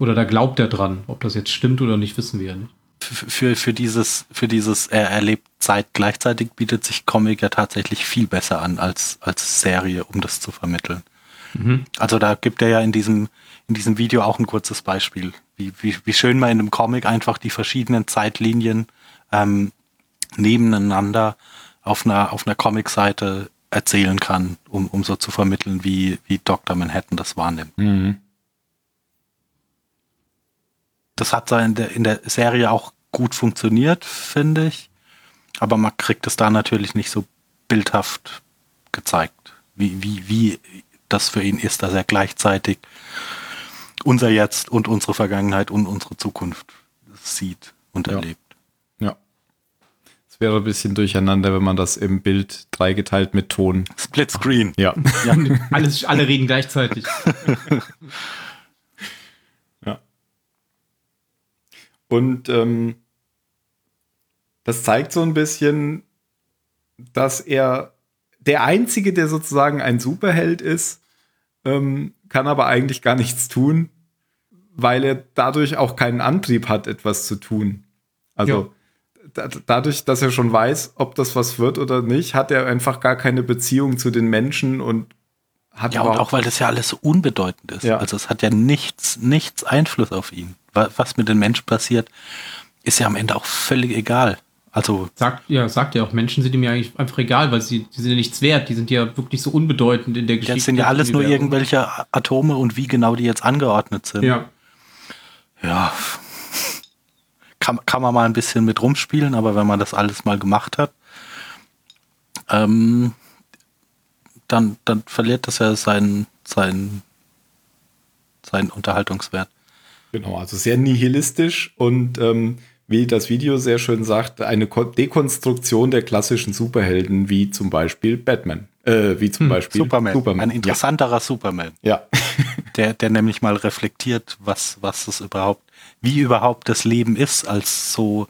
Oder da glaubt er dran. Ob das jetzt stimmt oder nicht, wissen wir ja nicht. Für, für dieses, für dieses er erlebt Zeit gleichzeitig bietet sich Comic ja tatsächlich viel besser an als, als Serie, um das zu vermitteln. Mhm. Also da gibt er ja in diesem, in diesem Video auch ein kurzes Beispiel, wie, wie, wie schön man in einem Comic einfach die verschiedenen Zeitlinien ähm, nebeneinander auf einer, auf einer Comic-Seite erzählen kann, um, um so zu vermitteln, wie, wie Dr. Manhattan das wahrnimmt. Mhm. Das hat in der, in der Serie auch gut funktioniert, finde ich. Aber man kriegt es da natürlich nicht so bildhaft gezeigt, wie, wie, wie das für ihn ist, dass er gleichzeitig unser Jetzt und unsere Vergangenheit und unsere Zukunft sieht und ja. erlebt. Ja. Es wäre ein bisschen durcheinander, wenn man das im Bild dreigeteilt mit Ton. Split Screen. Ja. ja alles, alle reden gleichzeitig. Und ähm, das zeigt so ein bisschen, dass er der Einzige, der sozusagen ein Superheld ist, ähm, kann aber eigentlich gar nichts tun, weil er dadurch auch keinen Antrieb hat, etwas zu tun. Also da, dadurch, dass er schon weiß, ob das was wird oder nicht, hat er einfach gar keine Beziehung zu den Menschen und hat ja und auch weil das ja alles so unbedeutend ist. Ja. Also es hat ja nichts, nichts Einfluss auf ihn. Was mit den Menschen passiert, ist ja am Ende auch völlig egal. Also sagt ja, sagt ja auch, Menschen sind ihm ja eigentlich einfach egal, weil sie die sind ja nichts wert, die sind ja wirklich so unbedeutend in der Geschichte. Das sind ja alles nur irgendwelche Atome und wie genau die jetzt angeordnet sind. Ja. Ja. Kann, kann man mal ein bisschen mit rumspielen, aber wenn man das alles mal gemacht hat, ähm, dann, dann verliert das ja seinen, seinen, seinen Unterhaltungswert. Genau, also sehr nihilistisch und ähm, wie das Video sehr schön sagt, eine Dekonstruktion der klassischen Superhelden, wie zum Beispiel Batman. Äh, wie zum hm, Beispiel Superman. Superman. Ein interessanterer ja. Superman. Ja. der, der nämlich mal reflektiert, was, was es überhaupt, wie überhaupt das Leben ist, als so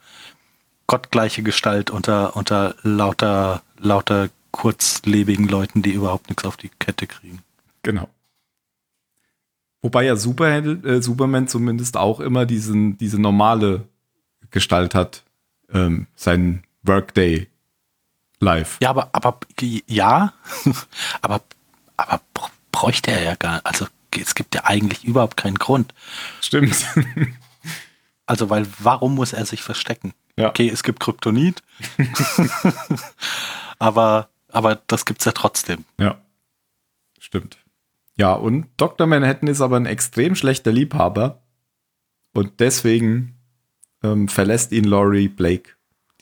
gottgleiche Gestalt unter, unter lauter, lauter kurzlebigen Leuten, die überhaupt nichts auf die Kette kriegen. Genau. Wobei ja Superheld, äh, Superman zumindest auch immer diesen, diese normale Gestalt hat, ähm, sein Workday live. Ja, aber, aber ja, aber, aber bräuchte er ja gar nicht. Also es gibt ja eigentlich überhaupt keinen Grund. Stimmt. also, weil warum muss er sich verstecken? Ja. Okay, es gibt Kryptonit. aber, aber das gibt's ja trotzdem. Ja. Stimmt. Ja, und Dr. Manhattan ist aber ein extrem schlechter Liebhaber. Und deswegen ähm, verlässt ihn Laurie Blake,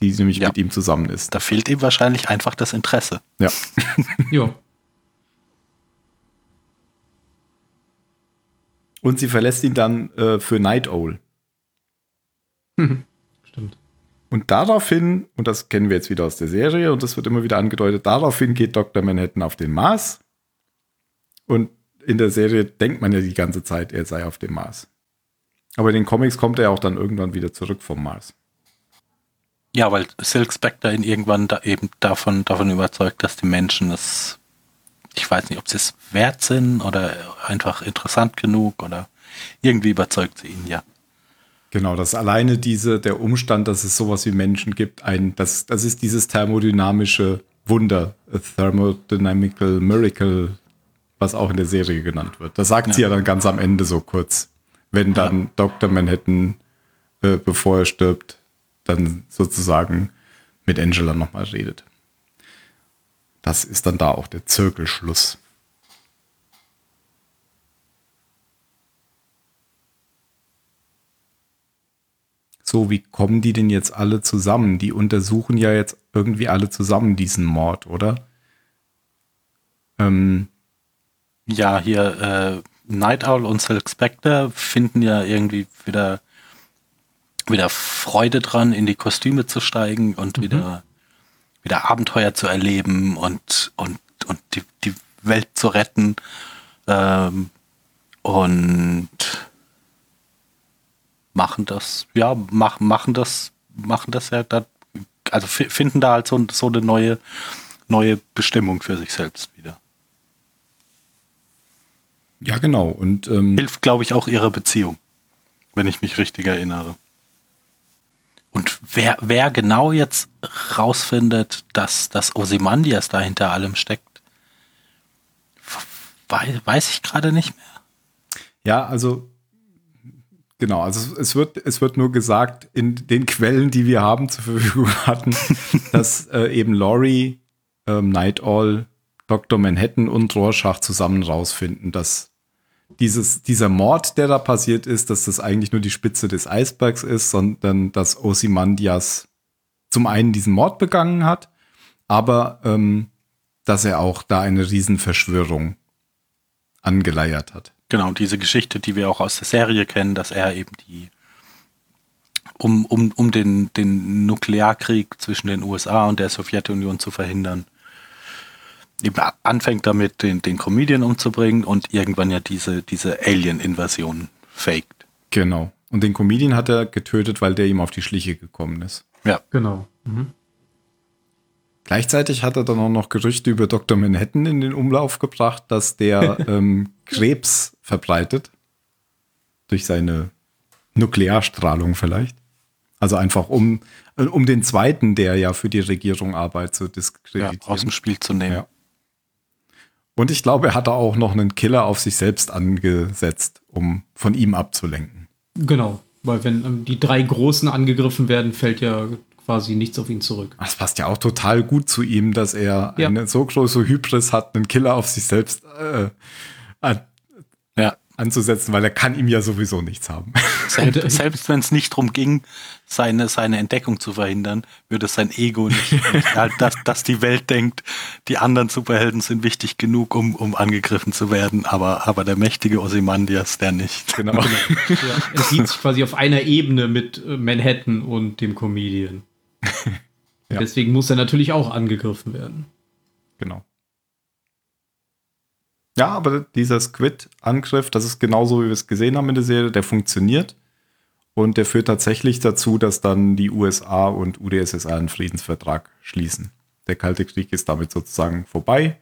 die nämlich ja. mit ihm zusammen ist. Da fehlt ihm wahrscheinlich einfach das Interesse. Ja. ja. Und sie verlässt ihn dann äh, für Night Owl. Stimmt. Und daraufhin, und das kennen wir jetzt wieder aus der Serie, und das wird immer wieder angedeutet, daraufhin geht Dr. Manhattan auf den Mars. Und in der Serie denkt man ja die ganze Zeit, er sei auf dem Mars. Aber in den Comics kommt er auch dann irgendwann wieder zurück vom Mars. Ja, weil Silk Spectre ihn irgendwann da eben davon, davon überzeugt, dass die Menschen es, ich weiß nicht, ob sie es wert sind oder einfach interessant genug oder irgendwie überzeugt sie ihn, ja. Genau, dass alleine diese, der Umstand, dass es sowas wie Menschen gibt, ein, das, das ist dieses thermodynamische Wunder, a thermodynamical miracle, was auch in der Serie genannt wird. Das sagt ja. sie ja dann ganz am Ende so kurz wenn dann ja. Dr. Manhattan, äh, bevor er stirbt, dann sozusagen mit Angela nochmal redet. Das ist dann da auch der Zirkelschluss. So, wie kommen die denn jetzt alle zusammen? Die untersuchen ja jetzt irgendwie alle zusammen diesen Mord, oder? Ähm, ja, hier äh, Night Owl und Silk Spectre finden ja irgendwie wieder wieder Freude dran, in die Kostüme zu steigen und mhm. wieder, wieder Abenteuer zu erleben und, und, und die, die Welt zu retten. Ähm, und machen das, ja, mach, machen das, machen das ja, da, also finden da halt so, so eine neue, neue Bestimmung für sich selbst wieder. Ja, genau. Und ähm, hilft, glaube ich, auch ihrer Beziehung, wenn ich mich richtig erinnere. Und wer, wer genau jetzt rausfindet, dass das Osimandias da hinter allem steckt, weiß, weiß ich gerade nicht mehr. Ja, also genau, also es wird, es wird nur gesagt in den Quellen, die wir haben zur Verfügung hatten, dass äh, eben Laurie, ähm, Night All, Dr. Manhattan und Rorschach zusammen rausfinden, dass dieses, dieser Mord, der da passiert ist, dass das eigentlich nur die Spitze des Eisbergs ist, sondern dass Osimandias zum einen diesen Mord begangen hat, aber ähm, dass er auch da eine Riesenverschwörung angeleiert hat. Genau, diese Geschichte, die wir auch aus der Serie kennen, dass er eben die, um, um, um den, den Nuklearkrieg zwischen den USA und der Sowjetunion zu verhindern, anfängt damit, den, den Comedian umzubringen und irgendwann ja diese, diese Alien-Invasion faked. Genau. Und den Comedian hat er getötet, weil der ihm auf die Schliche gekommen ist. Ja. Genau. Mhm. Gleichzeitig hat er dann auch noch Gerüchte über Dr. Manhattan in den Umlauf gebracht, dass der ähm, Krebs verbreitet. Durch seine Nuklearstrahlung vielleicht. Also einfach um, um den zweiten, der ja für die Regierung arbeitet, zu diskreditieren. Ja, aus dem Spiel zu nehmen. Ja. Und ich glaube, er hat auch noch einen Killer auf sich selbst angesetzt, um von ihm abzulenken. Genau, weil wenn ähm, die drei Großen angegriffen werden, fällt ja quasi nichts auf ihn zurück. Das passt ja auch total gut zu ihm, dass er ja. eine so große Hybris hat, einen Killer auf sich selbst äh, ja. Anzusetzen, weil er kann ihm ja sowieso nichts haben. Selbst, selbst wenn es nicht darum ging, seine, seine Entdeckung zu verhindern, würde sein Ego nicht, halt, dass, dass die Welt denkt, die anderen Superhelden sind wichtig genug, um, um angegriffen zu werden, aber, aber der mächtige Ozymandias, der nicht. Genau. genau. Ja, er sieht sich quasi auf einer Ebene mit äh, Manhattan und dem Comedian. ja. Deswegen muss er natürlich auch angegriffen werden. Genau. Ja, aber dieser Squid-Angriff, das ist genauso, wie wir es gesehen haben in der Serie, der funktioniert. Und der führt tatsächlich dazu, dass dann die USA und UdSSR einen Friedensvertrag schließen. Der Kalte Krieg ist damit sozusagen vorbei.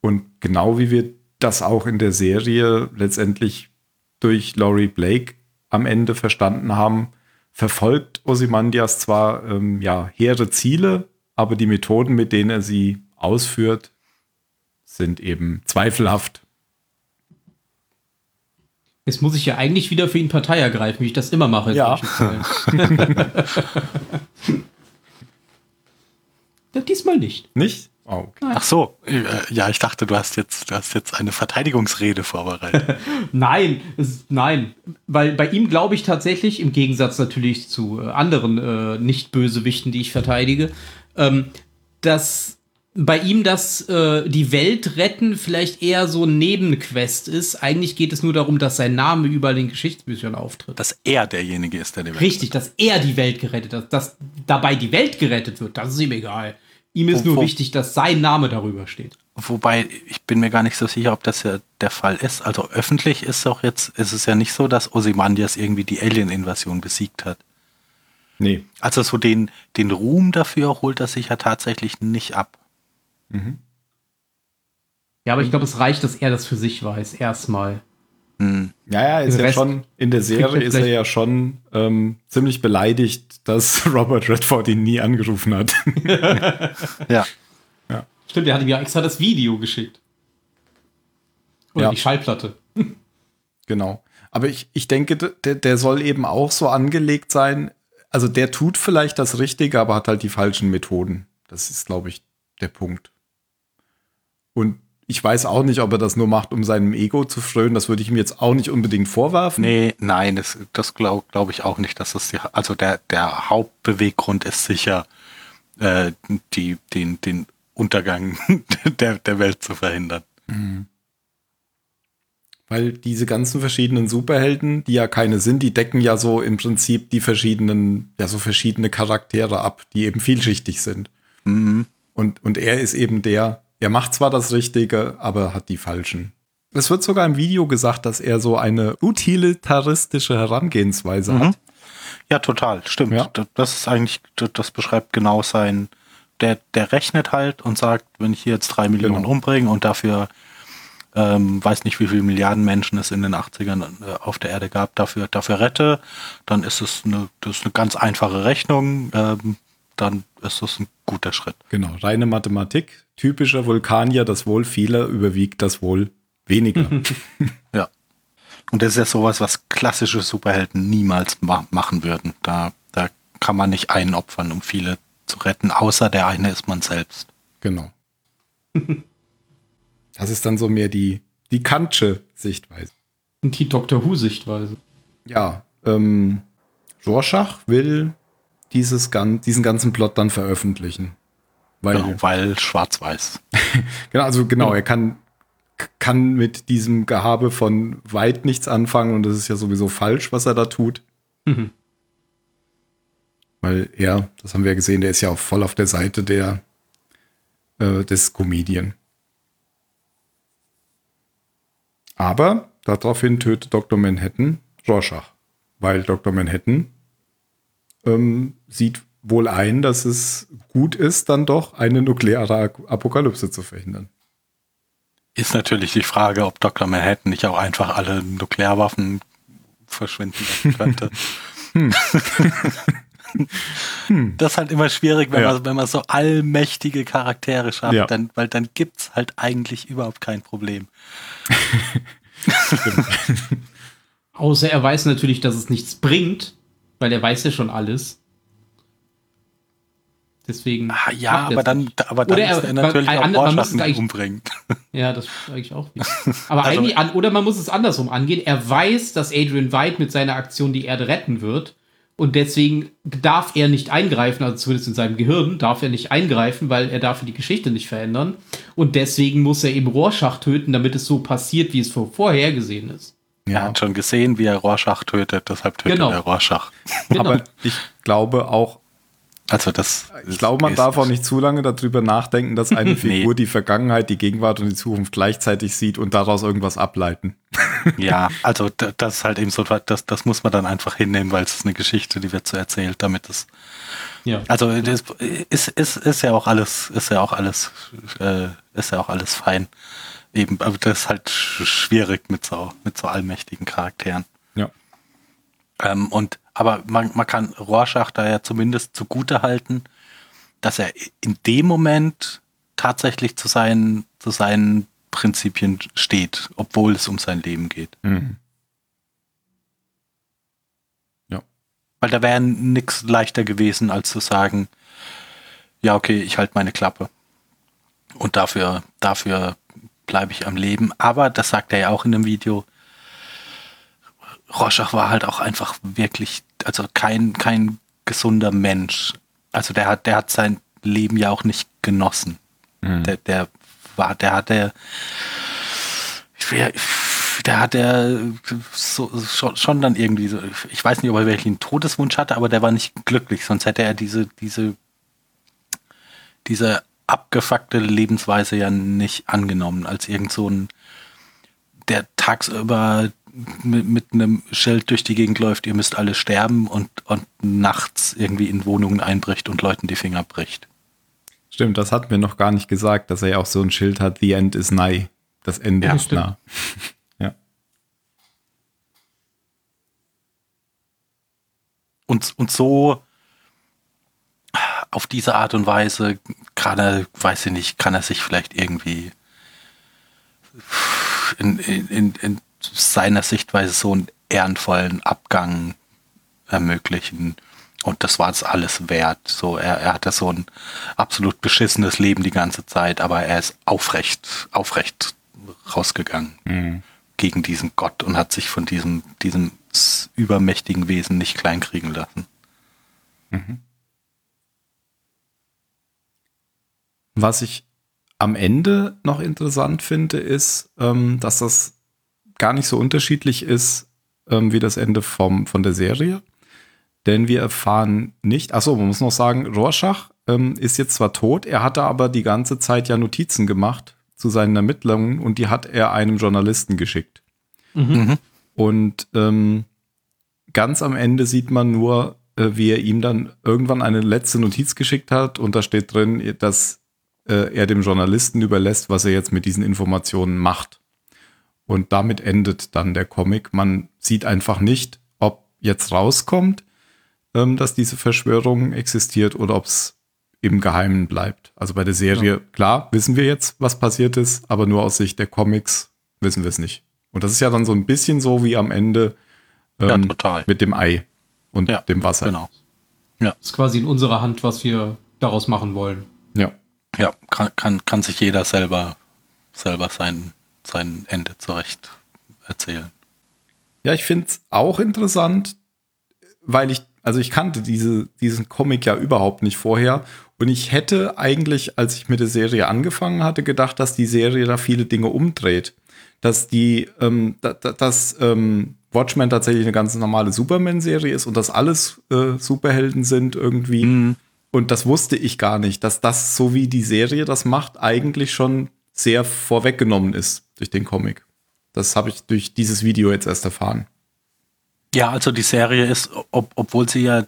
Und genau wie wir das auch in der Serie letztendlich durch Laurie Blake am Ende verstanden haben, verfolgt Ozymandias zwar ähm, ja, hehre Ziele, aber die Methoden, mit denen er sie ausführt, sind eben zweifelhaft. Jetzt muss ich ja eigentlich wieder für ihn Partei ergreifen, wie ich das immer mache. Ja. ja. Diesmal nicht. Nicht? Oh, okay. Ach so, äh, ja, ich dachte, du hast jetzt, du hast jetzt eine Verteidigungsrede vorbereitet. nein, es, nein, weil bei ihm glaube ich tatsächlich, im Gegensatz natürlich zu äh, anderen äh, Nicht-Bösewichten, die ich verteidige, ähm, dass bei ihm das äh, die Welt retten vielleicht eher so ein Nebenquest ist. Eigentlich geht es nur darum, dass sein Name überall in Geschichtsbüchern auftritt. Dass er derjenige ist, der die Welt Richtig, dass er die Welt gerettet hat. Dass dabei die Welt gerettet wird, das ist ihm egal. Ihm ist wo, nur wo, wichtig, dass sein Name darüber steht. Wobei, ich bin mir gar nicht so sicher, ob das ja der Fall ist. Also öffentlich ist auch jetzt, ist es ja nicht so, dass Ozymandias irgendwie die Alien-Invasion besiegt hat. Nee. Also so den, den Ruhm dafür holt er sich ja tatsächlich nicht ab. Mhm. Ja, aber ich glaube, es reicht, dass er das für sich weiß, erstmal. Mhm. Ja, ja, ist ja schon, in der Serie ist er ja schon ähm, ziemlich beleidigt, dass Robert Redford ihn nie angerufen hat. ja. ja. Stimmt, er hat ihm ja extra das Video geschickt. Oder ja. die Schallplatte. genau. Aber ich, ich denke, der, der soll eben auch so angelegt sein. Also der tut vielleicht das Richtige, aber hat halt die falschen Methoden. Das ist, glaube ich, der Punkt. Und ich weiß auch nicht, ob er das nur macht, um seinem Ego zu frönen. Das würde ich ihm jetzt auch nicht unbedingt vorwerfen. Nee, nein, das, das glaube glaub ich auch nicht, dass das die, also der, der Hauptbeweggrund ist sicher, äh, die, den, den Untergang der, der Welt zu verhindern. Mhm. Weil diese ganzen verschiedenen Superhelden, die ja keine sind, die decken ja so im Prinzip die verschiedenen, ja, so verschiedene Charaktere ab, die eben vielschichtig sind. Mhm. Und, und er ist eben der, er macht zwar das Richtige, aber hat die falschen. Es wird sogar im Video gesagt, dass er so eine utilitaristische Herangehensweise Mhm. hat. Ja, total, stimmt. Ja. Das- ist eigentlich, das- das beschreibt genau sein, der, der rechnet halt und sagt, wenn ich hier jetzt drei Millionen Genau. umbringe und dafür ähm, weiß nicht, wie viele Milliarden Menschen es in den 80ern äh, auf der Erde gab, dafür, dafür rette, dann ist es eine, das ist eine ganz einfache Rechnung, ähm, dann ist das ein guter Schritt. Genau, reine Mathematik. Typischer Vulkanier, das Wohl vieler überwiegt das Wohl weniger. Ja. Und das ist ja sowas, was klassische Superhelden niemals ma machen würden. Da, da kann man nicht einen opfern, um viele zu retten, außer der eine ist man selbst. genau. Das ist dann so mehr die, die Kantsche Sichtweise. Und die Doctor Who-Sichtweise. Ja, ähm, Rorschach will dieses, diesen ganzen Plot dann veröffentlichen. Weil, Genau, weil schwarz-weiß. genau, also genau, er kann, kann mit diesem Gehabe von weit nichts anfangen und das ist ja sowieso falsch, was er da tut. Mhm. Weil er, das haben wir ja gesehen, der ist ja auch voll auf der Seite der, äh, des Comedian. Aber daraufhin tötet Dr. Manhattan Rorschach, weil Dr. Manhattan ähm, sieht wohl ein, dass es gut ist, dann doch eine nukleare Apokalypse zu verhindern. Ist natürlich die Frage, ob Dr. Manhattan nicht auch einfach alle Nuklearwaffen verschwinden lassen könnte. Das ist halt immer schwierig, wenn, Ja. man, wenn man so allmächtige Charaktere schafft, Ja. dann, weil dann gibt's halt eigentlich überhaupt kein Problem. Außer er weiß natürlich, dass es nichts bringt, weil er weiß ja schon alles. Deswegen. Ah, ja, aber dann, aber dann er- ist er natürlich auch ander- man muss es umbringen. Ja, das eigentlich auch wieder. Aber Also- eigentlich, an, oder man muss es andersrum angehen. Er weiß, dass Adrian White mit seiner Aktion die Erde retten wird. Und deswegen darf er nicht eingreifen, also zumindest in seinem Gehirn darf er nicht eingreifen, weil er darf die Geschichte nicht verändern. Und deswegen muss er eben Rorschach töten, damit es so passiert, wie es vor- vorhergesehen ist. Er hat schon gesehen, wie er Rorschach tötet, deshalb tötet Genau. er Rorschach. Genau. Aber ich glaube auch, Also das. ich glaube, man darf auch nicht zu lange darüber nachdenken, dass eine Nee. Figur die Vergangenheit, die Gegenwart und die Zukunft gleichzeitig sieht und daraus irgendwas ableiten. Ja, also da- das ist halt eben so, das, das muss man dann einfach hinnehmen, weil es ist eine Geschichte, die wird so erzählt, damit es. ja. Also das ist, ist, ist ja auch alles, ist ja auch alles, äh, ist ja auch alles fein. Eben, aber das ist halt sch- schwierig mit so, mit so allmächtigen Charakteren. Ja. Ähm, und aber man, man kann Rorschach da ja zumindest zugute halten, dass er in dem Moment tatsächlich zu seinen, zu seinen Prinzipien steht, obwohl es um sein Leben geht. Mhm. Ja. Weil da wäre nix leichter gewesen, als zu sagen, ja, okay, ich halte meine Klappe. Und dafür, dafür bleibe ich am Leben. Aber, das sagt er ja auch in dem Video, Rorschach war halt auch einfach wirklich, also kein, kein gesunder Mensch. Also der hat, der hat sein Leben ja auch nicht genossen. Der, der war, der hatte, der, der hat der so, schon, schon dann irgendwie so, ich weiß nicht, ob er einen Todeswunsch hatte, aber der war nicht glücklich, sonst hätte er diese, diese, diese abgefuckte Lebensweise ja nicht angenommen, als irgend so ein, der tagsüber mit, mit einem Schild durch die Gegend läuft, ihr müsst alle sterben und, und nachts irgendwie in Wohnungen einbricht und Leuten die Finger bricht. Stimmt, das hatten wir noch gar nicht gesagt, dass er ja auch so ein Schild hat, The End is nigh. Das Ende Ja, ist stimmt. nah. ja. Und, und so auf diese Art und Weise kann er, weiß ich nicht, kann er sich vielleicht irgendwie in, in, in, in seiner Sichtweise so einen ehrenvollen Abgang ermöglichen. Und das war es alles wert. So, er, er hatte so ein absolut beschissenes Leben die ganze Zeit, aber er ist aufrecht, aufrecht rausgegangen Mhm. gegen diesen Gott und hat sich von diesem, diesem übermächtigen Wesen nicht kleinkriegen lassen. Was ich am Ende noch interessant finde, ist, ähm, dass das gar nicht so unterschiedlich ist ähm, wie das Ende vom, von der Serie. Denn wir erfahren nicht, achso, man muss noch sagen, Rorschach ähm, ist jetzt zwar tot, er hatte aber die ganze Zeit ja Notizen gemacht zu seinen Ermittlungen und die hat er einem Journalisten geschickt. Mhm. Und ähm, ganz am Ende sieht man nur, äh, wie er ihm dann irgendwann eine letzte Notiz geschickt hat und da steht drin, dass äh, er dem Journalisten überlässt, was er jetzt mit diesen Informationen macht. Und damit endet dann der Comic. Man sieht einfach nicht, ob jetzt rauskommt, ähm, dass diese Verschwörung existiert oder ob es im Geheimen bleibt. Also bei der Serie, ja. klar, wissen wir jetzt, was passiert ist, aber nur aus Sicht der Comics wissen wir es nicht. Und das ist ja dann so ein bisschen so wie am Ende ähm, ja, mit dem Ei und ja, dem Wasser. Genau. Ja. Das ist quasi in unserer Hand, was wir daraus machen wollen. Ja. Kann, kann, kann sich jeder selber, selber sein, sein Ende zurecht erzählen. Ja, ich finde es auch interessant, weil ich, also ich kannte diese, diesen Comic ja überhaupt nicht vorher. Und ich hätte eigentlich, als ich mit der Serie angefangen hatte, gedacht, dass die Serie da viele Dinge umdreht. Dass die, ähm, da, da, dass ähm, Watchmen tatsächlich eine ganz normale Superman-Serie ist und dass alles äh, Superhelden sind irgendwie. Mhm. Und das wusste ich gar nicht, dass das, so wie die Serie das macht, eigentlich schon sehr vorweggenommen ist durch den Comic. Das habe ich durch dieses Video jetzt erst erfahren. Ja, also die Serie ist, ob, obwohl sie ja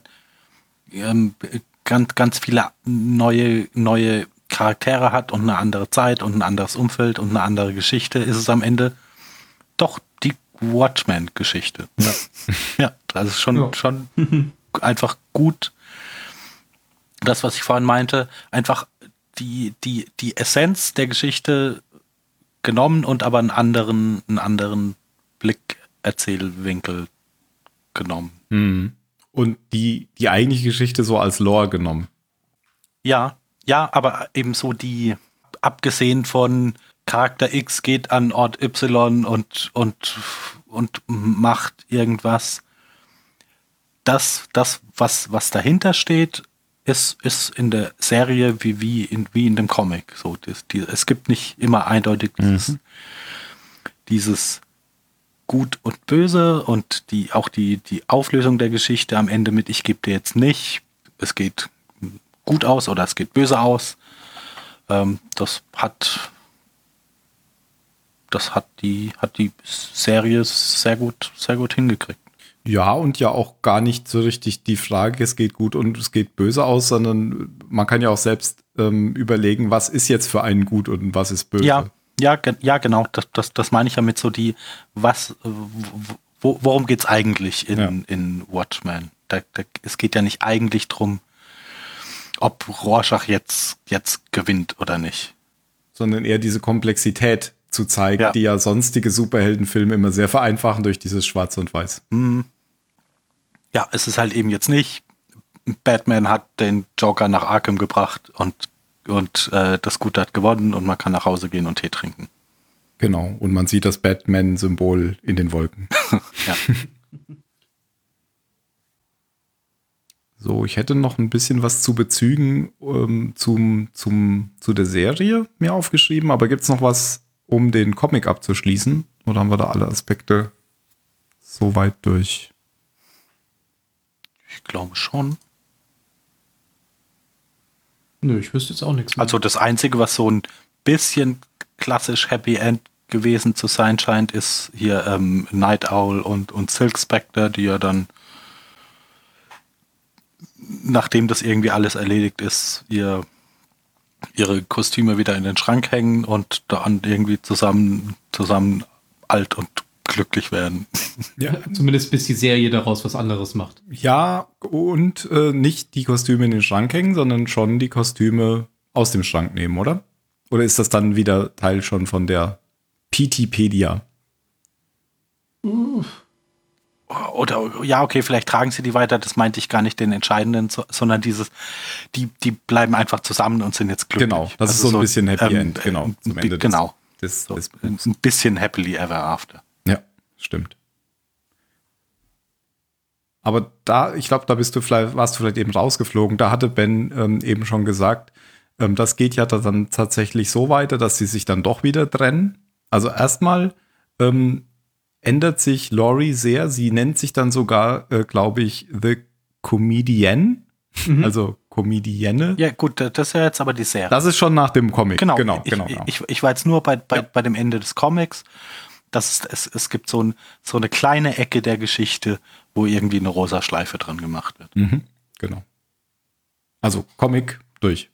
ähm, ganz, ganz viele neue, neue Charaktere hat und eine andere Zeit und ein anderes Umfeld und eine andere Geschichte, ist es am Ende doch die Watchmen-Geschichte. Ja. ja, das ist schon, ja. schon einfach gut das, was ich vorhin meinte, einfach die, die, die Essenz der Geschichte genommen und aber einen anderen, einen anderen Blick, Erzählwinkel genommen. Mhm. Und die, die eigentliche Geschichte so als Lore genommen. Ja, ja, aber eben so die, abgesehen von Charakter X geht an Ort Y und, und, und macht irgendwas. Das, das was, was dahinter steht, ist, ist in der Serie wie, wie, in, wie in dem Comic. So, das, die, es gibt nicht immer eindeutig dieses, mhm. dieses Gut und Böse und die, auch die, die Auflösung der Geschichte am Ende mit Ich gebe dir jetzt nicht. Es geht gut aus oder es geht böse aus. Ähm, das hat das hat die, hat die Serie sehr gut, sehr gut hingekriegt. Ja, und ja auch gar nicht so richtig die Frage, es geht gut und es geht böse aus, sondern man kann ja auch selbst ähm, überlegen, was ist jetzt für einen gut und was ist böse. Ja, ja, ja genau. Das, das, das meine ich ja mit so die, was, wo, worum geht es eigentlich in, ja. in Watchmen? Da, da, es geht ja nicht eigentlich drum, ob Rorschach jetzt, jetzt gewinnt oder nicht. Sondern eher diese Komplexität zu zeigen, ja. die ja sonstige Superheldenfilme immer sehr vereinfachen durch dieses Schwarz und Weiß. Mhm ja, es ist halt eben jetzt nicht, Batman hat den Joker nach Arkham gebracht und, und äh, das Gute hat gewonnen und man kann nach Hause gehen und Tee trinken. Genau, und man sieht das Batman-Symbol in den Wolken. ja. So, ich hätte noch ein bisschen was zu Bezügen ähm, zum, zum, zu der Serie mir aufgeschrieben, aber gibt es noch was, um den Comic abzuschließen? Oder haben wir da alle Aspekte soweit durch? Ich glaube schon. Nö, ich wüsste jetzt auch nichts mehr. Also das Einzige, was so ein bisschen klassisch Happy End gewesen zu sein scheint, ist hier ähm, Night Owl und, und Silk Spectre, die ja dann, nachdem das irgendwie alles erledigt ist, ihr, ihre Kostüme wieder in den Schrank hängen und dann irgendwie zusammen, zusammen alt und glücklich werden. Ja, zumindest bis die Serie daraus was anderes macht. Ja, und äh, nicht die Kostüme in den Schrank hängen, sondern schon die Kostüme aus dem Schrank nehmen, oder? Oder ist das dann wieder Teil schon von der PTpedia? Oder ja, okay, vielleicht tragen sie die weiter, das meinte ich gar nicht den entscheidenden, sondern dieses, die, die bleiben einfach zusammen und sind jetzt glücklich. Genau, das also ist so ein so, bisschen Happy ähm, End, genau. Zum Ende genau. Des, des, so, des ein bisschen happily ever after. Stimmt. Aber da, ich glaube, da bist du vielleicht, warst du vielleicht eben rausgeflogen. Da hatte Ben ähm, eben schon gesagt, ähm, das geht ja dann tatsächlich so weiter, dass sie sich dann doch wieder trennen. Also erstmal ähm, ändert sich Laurie sehr. Sie nennt sich dann sogar, äh, glaube ich, The Comedian. Mhm. Also Comedienne. Ja, gut, das ist ja jetzt aber die Serie. Das ist schon nach dem Comic. Genau, genau, ich, genau. genau. Ich, ich, war jetzt nur bei, bei, ja. bei dem Ende des Comics. Das ist, es, es gibt so, ein, so eine kleine Ecke der Geschichte, wo irgendwie eine rosa Schleife dran gemacht wird. Mhm, genau. Also Comic durch.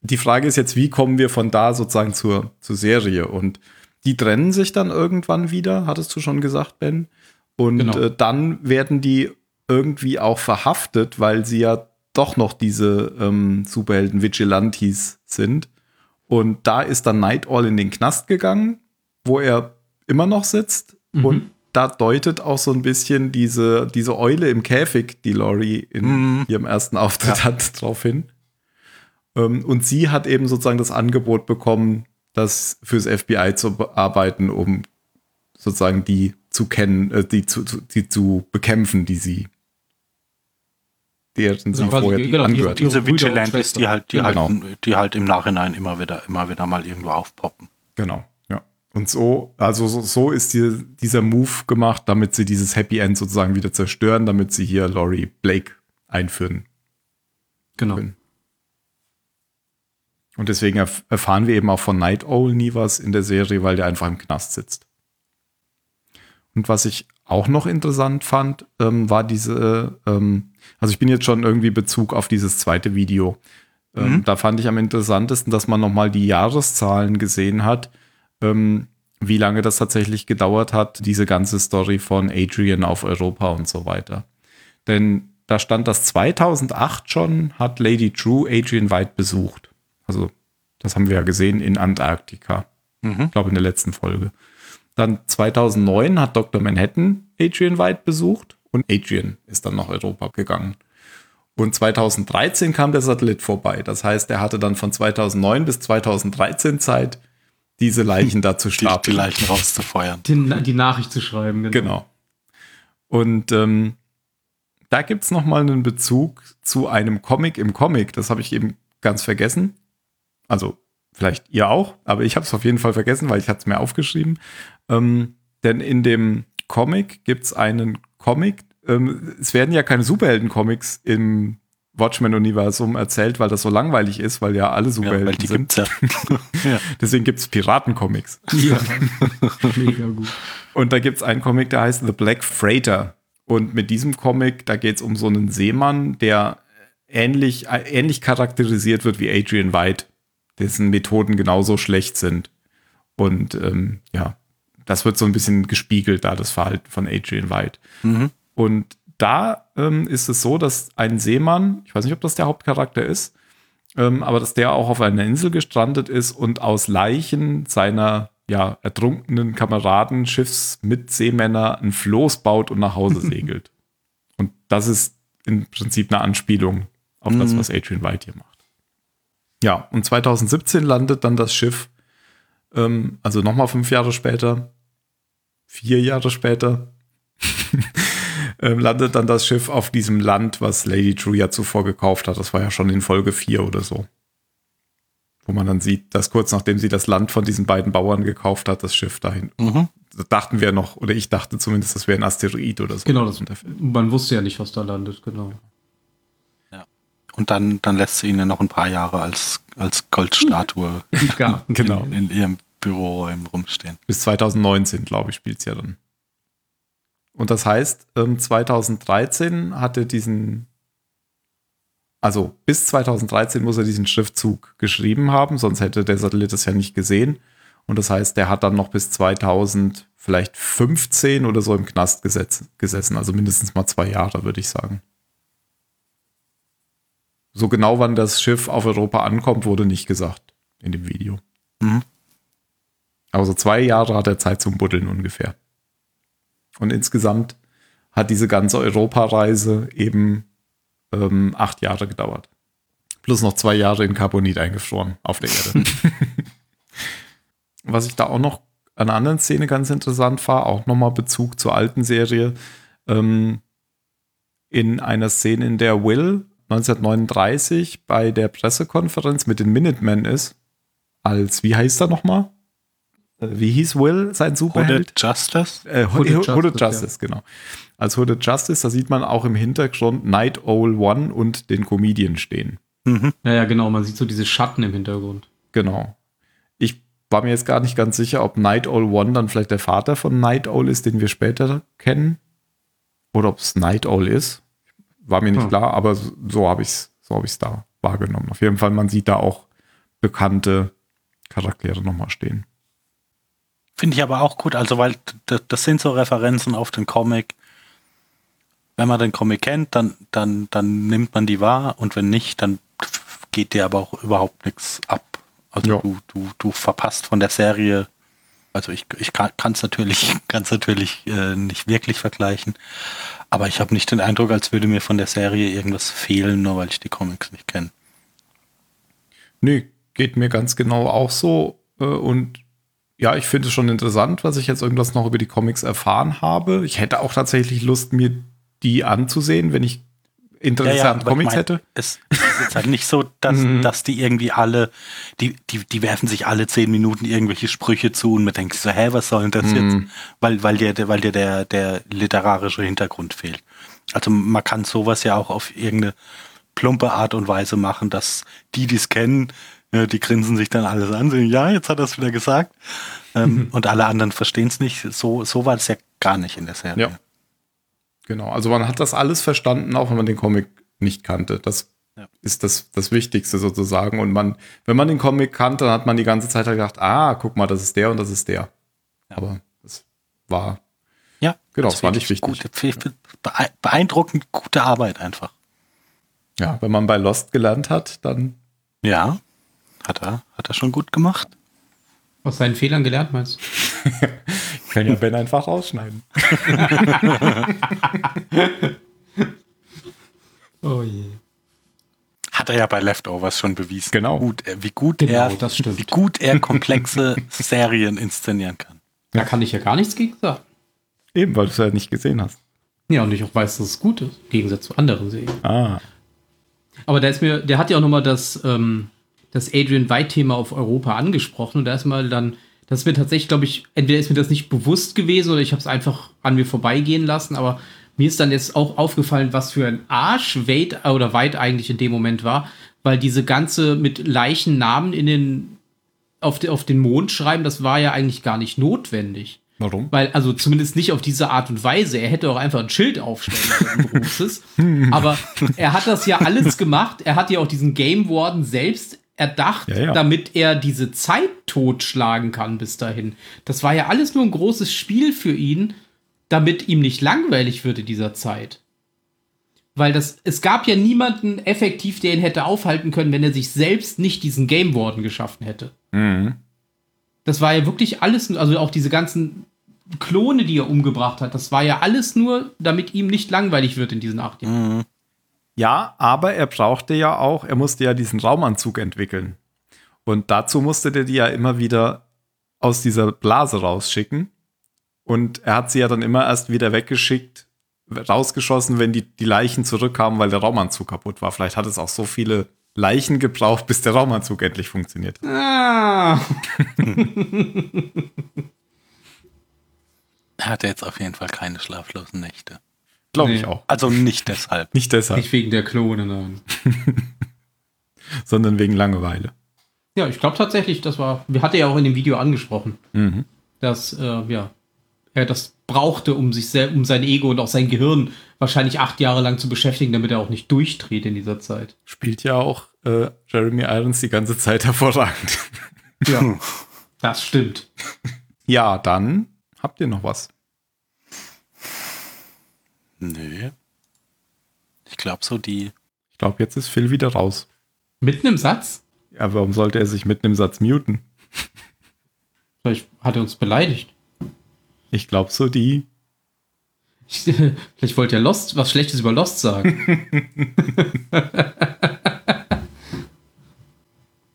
Die Frage ist jetzt, wie kommen wir von da sozusagen zur, zur Serie? Und die trennen sich dann irgendwann wieder, hattest du schon gesagt, Ben. Und genau. äh, dann werden die irgendwie auch verhaftet, weil sie ja doch noch diese ähm, Superhelden-Vigilantes sind. Und da ist dann Night All in den Knast gegangen, wo er immer noch sitzt. Mhm. Und da deutet auch so ein bisschen diese, diese Eule im Käfig, die Laurie in mhm. ihrem ersten Auftritt ja. hat, drauf hin. Ähm, und sie hat eben sozusagen das Angebot bekommen, das fürs FBI zu arbeiten, um sozusagen die zu kennen, äh, die, zu, die zu bekämpfen, die sie deren sie ja, vorher genau, angehört. Diese Vigilantes, die halt, die, genau. halt, die halt im Nachhinein immer wieder, immer wieder mal irgendwo aufpoppen. Genau. Und so, also so, so ist die, dieser Move gemacht, damit sie dieses Happy End sozusagen wieder zerstören, damit sie hier Laurie Blake einführen. Genau. Können. Und deswegen erf erfahren wir eben auch von Night Owl nie was in der Serie, weil der einfach im Knast sitzt. Und was ich auch noch interessant fand, ähm, war diese, ähm, also ich bin jetzt schon irgendwie Bezug auf dieses zweite Video. Ähm, mhm. Da fand ich am interessantesten, dass man nochmal die Jahreszahlen gesehen hat, ähm, wie lange das tatsächlich gedauert hat, diese ganze Story von Adrian auf Europa und so weiter. Denn da stand, dass 2008 schon hat Lady True Adrian White besucht. Also, das haben wir ja gesehen in Antarktika. Mhm. Ich glaube, in der letzten Folge. Dann 2009 hat Dr. Manhattan Adrian White besucht und Adrian ist dann nach Europa gegangen. Und 2013 kam der Satellit vorbei. Das heißt, er hatte dann von 2009 bis 2013 Zeit, diese Leichen da zu stapeln. Die, die Leichen rauszufeuern. Die, die, Nachricht zu schreiben, genau. genau. Und ähm, da gibt es nochmal einen Bezug zu einem Comic im Comic. Das habe ich eben ganz vergessen. Also vielleicht ihr auch, aber ich habe es auf jeden Fall vergessen, weil ich hatte es mir aufgeschrieben. Ähm, denn in dem Comic gibt es einen Comic. Ähm, es werden ja keine Superhelden-Comics im Watchmen-Universum erzählt, weil das so langweilig ist, weil ja alle Superhelden ja, weil die sind. Gibt's ja. ja. Deswegen gibt es Piraten-Comics. Ja, mega gut. Und da gibt es einen Comic, der heißt The Black Freighter. Und mit diesem Comic, da geht es um so einen Seemann, der ähnlich, ähnlich charakterisiert wird wie Adrian White dessen Methoden genauso schlecht sind. Und ähm, ja, das wird so ein bisschen gespiegelt, da das Verhalten von Adrian White. Mhm. Und da ähm, ist es so, dass ein Seemann, ich weiß nicht, ob das der Hauptcharakter ist, ähm, aber dass der auch auf einer Insel gestrandet ist und aus Leichen seiner ja, ertrunkenen Kameraden, Schiffsmitseemänner ein Floß baut und nach Hause segelt. und das ist im Prinzip eine Anspielung auf mhm. das, was Adrian White hier macht. Ja, und 2017 landet dann das Schiff, ähm, also nochmal fünf Jahre später, vier Jahre später, ähm, landet dann das Schiff auf diesem Land, was Lady True ja zuvor gekauft hat. Das war ja schon in Folge 4 oder so. Wo man dann sieht, dass kurz nachdem sie das Land von diesen beiden Bauern gekauft hat, das Schiff dahin. Mhm. dachten wir noch, oder ich dachte zumindest, das wäre ein Asteroid oder so. Genau, das, man wusste ja nicht, was da landet, genau. Und dann, dann lässt sie ihn ja noch ein paar Jahre als, als Goldstatue ja, genau. in, in ihrem Büro rumstehen. Bis 2019, glaube ich, spielt sie ja dann. Und das heißt, 2013 ähm, hat er diesen, also bis 2013 muss er diesen Schriftzug geschrieben haben, sonst hätte der Satellit es ja nicht gesehen. Und das heißt, der hat dann noch bis 2000, vielleicht 15 oder so im Knast gesessen. Also mindestens mal zwei Jahre, würde ich sagen. So genau, wann das Schiff auf Europa ankommt, wurde nicht gesagt in dem Video. Mhm. Aber so zwei Jahre hat er Zeit zum Buddeln ungefähr. Und insgesamt hat diese ganze Europareise eben ähm, acht Jahre gedauert. Plus noch zwei Jahre in Carbonit eingefroren auf der Erde. Was ich da auch noch an einer anderen Szene ganz interessant war, auch nochmal Bezug zur alten Serie, ähm, in einer Szene, in der Will 1939 bei der Pressekonferenz mit den Minutemen ist, als, wie heißt er nochmal? Wie hieß Will, sein Superheld? Hooded Justice? Äh, Hooded Hooded, Hooded Justice, Justice, genau. Als Hooded Justice, da sieht man auch im Hintergrund Night Owl One und den Comedian stehen. Mhm. Ja, ja, genau. Man sieht so diese Schatten im Hintergrund. Genau. Ich war mir jetzt gar nicht ganz sicher, ob Night Owl One dann vielleicht der Vater von Night Owl ist, den wir später kennen. Oder ob es Night Owl ist. War mir nicht Hm. klar, aber so, so habe ich es so hab ich's da wahrgenommen. Auf jeden Fall, man sieht da auch bekannte Charaktere nochmal stehen. Finde ich aber auch gut, also weil das sind so Referenzen auf den Comic. Wenn man den Comic kennt, dann, dann, dann nimmt man die wahr und wenn nicht, dann geht dir aber auch überhaupt nichts ab. Also Ja. du, du, du verpasst von der Serie, also ich, ich kann es natürlich, kann's natürlich äh, nicht wirklich vergleichen, aber ich habe nicht den Eindruck, als würde mir von der Serie irgendwas fehlen, nur weil ich die Comics nicht kenne. Nee, geht mir ganz genau auch so. Äh, Und ja, ich finde es schon interessant, was ich jetzt irgendwas noch über die Comics erfahren habe. Ich hätte auch tatsächlich Lust, mir die anzusehen, wenn ich Interesse an aber ich Comics mein, hätte. Es ist jetzt halt nicht so, dass, Mhm. dass die irgendwie alle, die, die, die werfen sich alle zehn Minuten irgendwelche Sprüche zu und man denkt so, hä, was soll denn das Mhm. jetzt? Weil, weil dir, der- weil dir der, der literarische Hintergrund fehlt. Also man kann sowas ja auch auf irgendeine plumpe Art und Weise machen, dass die, die es kennen, die grinsen sich dann alles an, sagen, ja, jetzt hat er es wieder gesagt. Ähm, und alle anderen verstehen es nicht. So, so war es ja gar nicht in der Serie. Ja. Genau, also man hat das alles verstanden, auch wenn man den Comic nicht kannte. Das Ja. ist das, das Wichtigste sozusagen. Und man, wenn man den Comic kannte, dann hat man die ganze Zeit halt gedacht, ah, guck mal, das ist der und das ist der. Ja. Aber das war, Ja, Genau, das war nicht wichtig. Gute, bee- beeindruckend gute Arbeit einfach. ja, wenn man bei Lost gelernt hat, dann Ja, hat er, hat er schon gut gemacht. Aus seinen Fehlern gelernt, meinst du? kann ja Ben einfach rausschneiden. Oh je. Hat er ja bei Leftovers schon bewiesen. Genau. Gut, wie gut Genau, er, wie gut er komplexe Serien inszenieren kann. Da kann ich ja gar nichts gegen sagen. Eben, weil du es ja nicht gesehen hast. Ja, und ich auch weiß, dass es gut ist, im Gegensatz zu anderen Serien. Ah. Aber der ist mir, der hat ja auch nochmal das, ähm, das Adrian White-Thema auf Europa angesprochen und da ist mal dann, das ist mir tatsächlich, glaube ich, entweder ist mir das nicht bewusst gewesen oder ich habe es einfach an mir vorbeigehen lassen, aber mir ist dann jetzt auch aufgefallen, was für ein Arsch Wade oder White eigentlich in dem Moment war, weil diese ganze mit Leichennamen in den, auf, de, auf den Mond schreiben, das war ja eigentlich gar nicht notwendig. Warum? Weil, also zumindest nicht auf diese Art und Weise. Er hätte auch einfach ein Schild aufstellen können, großes. Aber er hat das ja alles gemacht. Er hat ja auch diesen Game Warden selbst erdacht, Ja, ja. damit er diese Zeit totschlagen kann bis dahin. Das war ja alles nur ein großes Spiel für ihn, damit ihm nicht langweilig wird in dieser Zeit. Weil das, es gab ja niemanden effektiv, der ihn hätte aufhalten können, wenn er sich selbst nicht diesen Game Warden geschaffen hätte. Mhm. Das war ja wirklich alles, also auch diese ganzen Klone, die er umgebracht hat, das war ja alles nur, damit ihm nicht langweilig wird in diesen acht Jahren. Mhm. Ja, aber er brauchte ja auch, er musste ja diesen Raumanzug entwickeln. Und dazu musste der die ja immer wieder aus dieser Blase rausschicken. Und er hat sie ja dann immer erst wieder weggeschickt, rausgeschossen, wenn die, die Leichen zurückkamen, weil der Raumanzug kaputt war. Vielleicht hat es auch so viele Leichen gebraucht, bis der Raumanzug endlich funktioniert. Ah. Er hatte jetzt auf jeden Fall keine schlaflosen Nächte. Glaube Nee. ich auch. Also nicht deshalb. Nicht deshalb, Nicht wegen der Klone, nein. sondern wegen Langeweile. Ja, ich glaube tatsächlich, das war, wir hatte ja auch in dem Video angesprochen, Mhm. dass, äh, ja, er das brauchte, um sich selbst, um sein Ego und auch sein Gehirn wahrscheinlich acht Jahre lang zu beschäftigen, damit er auch nicht durchdreht in dieser Zeit. Spielt ja auch äh, Jeremy Irons die ganze Zeit hervorragend. Ja, das stimmt. ja, dann habt ihr noch was. Nö. Ich glaube so die. Ich glaube, jetzt ist Phil wieder raus. Mitten im Satz? Ja, warum sollte er sich mitten im Satz muten? Vielleicht hat er uns beleidigt. Ich glaube, so die. Ich, vielleicht wollte er Lost, was Schlechtes über Lost sagen.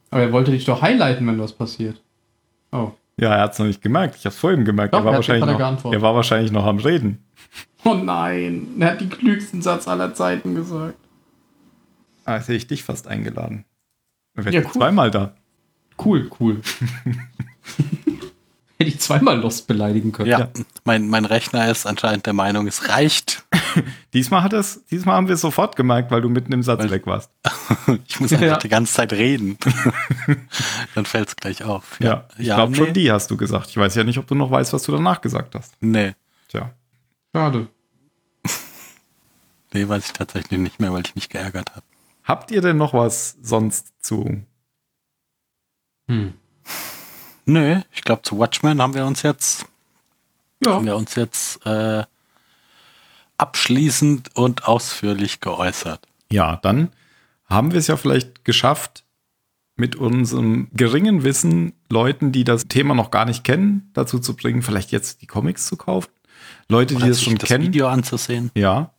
Aber er wollte dich doch highlighten, wenn was passiert. Oh. Ja, er hat es noch nicht gemerkt. Ich habe es vor ihm gemerkt. Doch, er, war er wahrscheinlich noch, er war wahrscheinlich noch am Reden. Oh nein, er hat den klügsten Satz aller Zeiten gesagt. Ah, jetzt hätte ich dich fast eingeladen. Dann Ja, wärst du cool. zweimal da. Cool, cool. Hätte ich zweimal Lost beleidigen können. Ja, Mein, mein Rechner ist anscheinend der Meinung, es reicht. Diesmal hat es, diesmal haben wir es sofort gemerkt, weil du mitten im Satz Weil- weg warst. Ich muss einfach Ja. die ganze Zeit reden. Dann fällt es gleich auf. Ja, ich ja, glaube nee. schon die hast du gesagt. Ich weiß ja nicht, ob du noch weißt, was du danach gesagt hast. Nee, Tja. Schade. Nee, weiß ich tatsächlich nicht mehr, weil ich mich geärgert habe. Habt ihr denn noch was sonst zu? Hm. Nö, ich glaube, zu Watchmen haben wir uns jetzt, Ja. haben wir uns jetzt äh, abschließend und ausführlich geäußert. Ja, dann haben wir es ja vielleicht geschafft, mit unserem geringen Wissen Leuten, die das Thema noch gar nicht kennen, dazu zu bringen, vielleicht jetzt die Comics zu kaufen. Leute, die Oder das sich schon das kennen. Video anzusehen. Ja,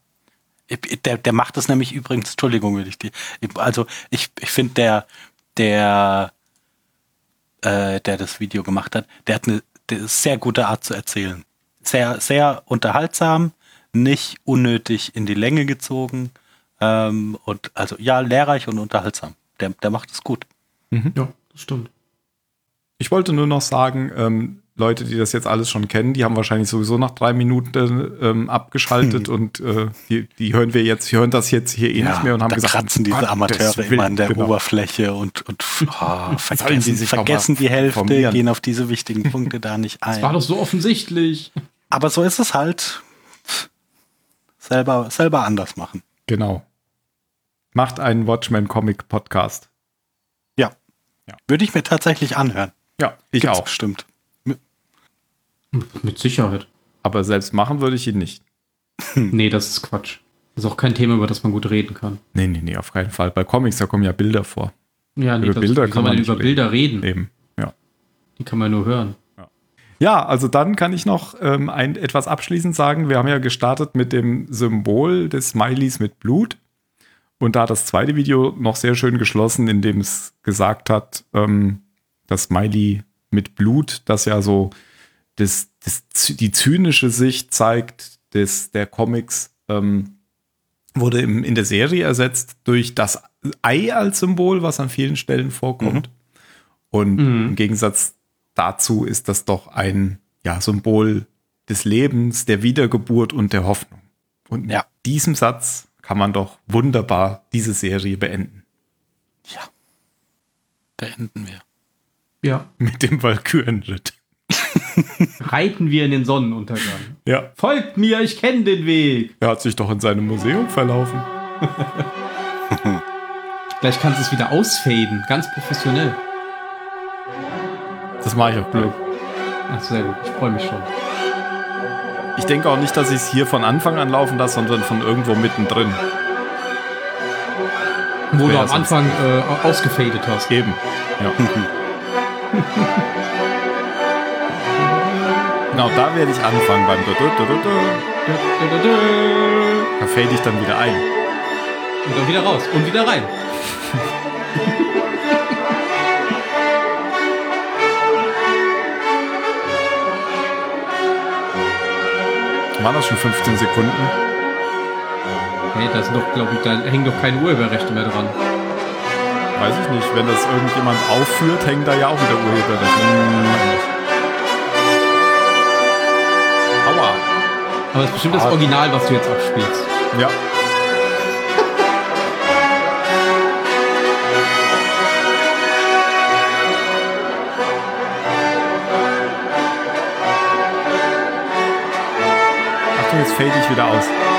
Der, der macht das nämlich übrigens, Entschuldigung, würde ich die. Also ich, ich finde, der, der, äh, der das Video gemacht hat, der hat eine, der sehr gute Art zu erzählen. Sehr, sehr unterhaltsam, nicht unnötig in die Länge gezogen. Ähm, und also ja, lehrreich und unterhaltsam. Der, der macht es gut. Ja, das stimmt. Ich wollte nur noch sagen, ähm, Leute, die das jetzt alles schon kennen, die haben wahrscheinlich sowieso nach drei Minuten ähm, abgeschaltet und äh, die, die hören wir jetzt, die hören das jetzt hier eh nicht mehr und haben da gesagt, kratzen diese Gottes Amateure immer an der genau. Oberfläche und, und oh, vergessen, sich noch vergessen die Hälfte, gehen auf diese wichtigen Punkte da nicht Das war ein. doch so offensichtlich. Aber so ist es halt. Selber, selber anders machen. Genau. Macht einen Watchmen-Comic-Podcast. Ja. Ja. Würde ich mir tatsächlich anhören. Ja, ich Gibt's auch. Bestimmt. Mit Sicherheit. Aber selbst machen würde ich ihn nicht. Nee, das ist Quatsch. Das ist auch kein Thema, über das man gut reden kann. Nee, nee, nee, auf keinen Fall. Bei Comics, da kommen ja Bilder vor. Ja, nee, Über das, Bilder kann man man nicht über reden. Bilder reden. Eben, ja. Die kann man nur hören. Ja, also dann kann ich noch ähm, ein, etwas abschließend sagen. Wir haben ja gestartet mit dem Symbol des Smileys mit Blut. Und da hat das zweite Video noch sehr schön geschlossen, indem es gesagt hat, ähm, das Smiley mit Blut, das ja so das, das, die zynische Sicht zeigt des, der Comics, ähm, wurde im, in der Serie ersetzt durch das Ei als Symbol, was an vielen Stellen vorkommt. Und Mhm. im Gegensatz dazu ist das doch ein ja, Symbol des Lebens, der Wiedergeburt und der Hoffnung. Und Ja. mit diesem Satz kann man doch wunderbar diese Serie beenden. Ja. Beenden wir. Ja. Mit dem Walkürenritt. Reiten wir in den Sonnenuntergang. Ja, Folgt mir, ich kenne den Weg. er hat sich doch in seinem Museum verlaufen. Gleich kannst du es wieder ausfaden. Ganz professionell. Das mache ich auch gleich. Ach, sehr gut. Ich freue mich schon. Ich denke auch nicht, dass ich es hier von Anfang an laufen lasse, sondern von irgendwo mittendrin. Wo du am Anfang äh, ausgefadet hast. Eben. Ja. genau, da werde ich anfangen beim. Da fade ich dann wieder ein. Und dann wieder raus. Und wieder rein. Waren das schon 15 Sekunden? Hey, da sind doch, glaube ich, da hängen doch keine Urheberrechte mehr dran. Weiß ich nicht. Wenn das irgendjemand aufführt, hängen da ja auch wieder Urheberrechte. Aua. Aber es ist bestimmt das Original, was du jetzt abspielst. Ja. Achtung, jetzt fade ich wieder aus.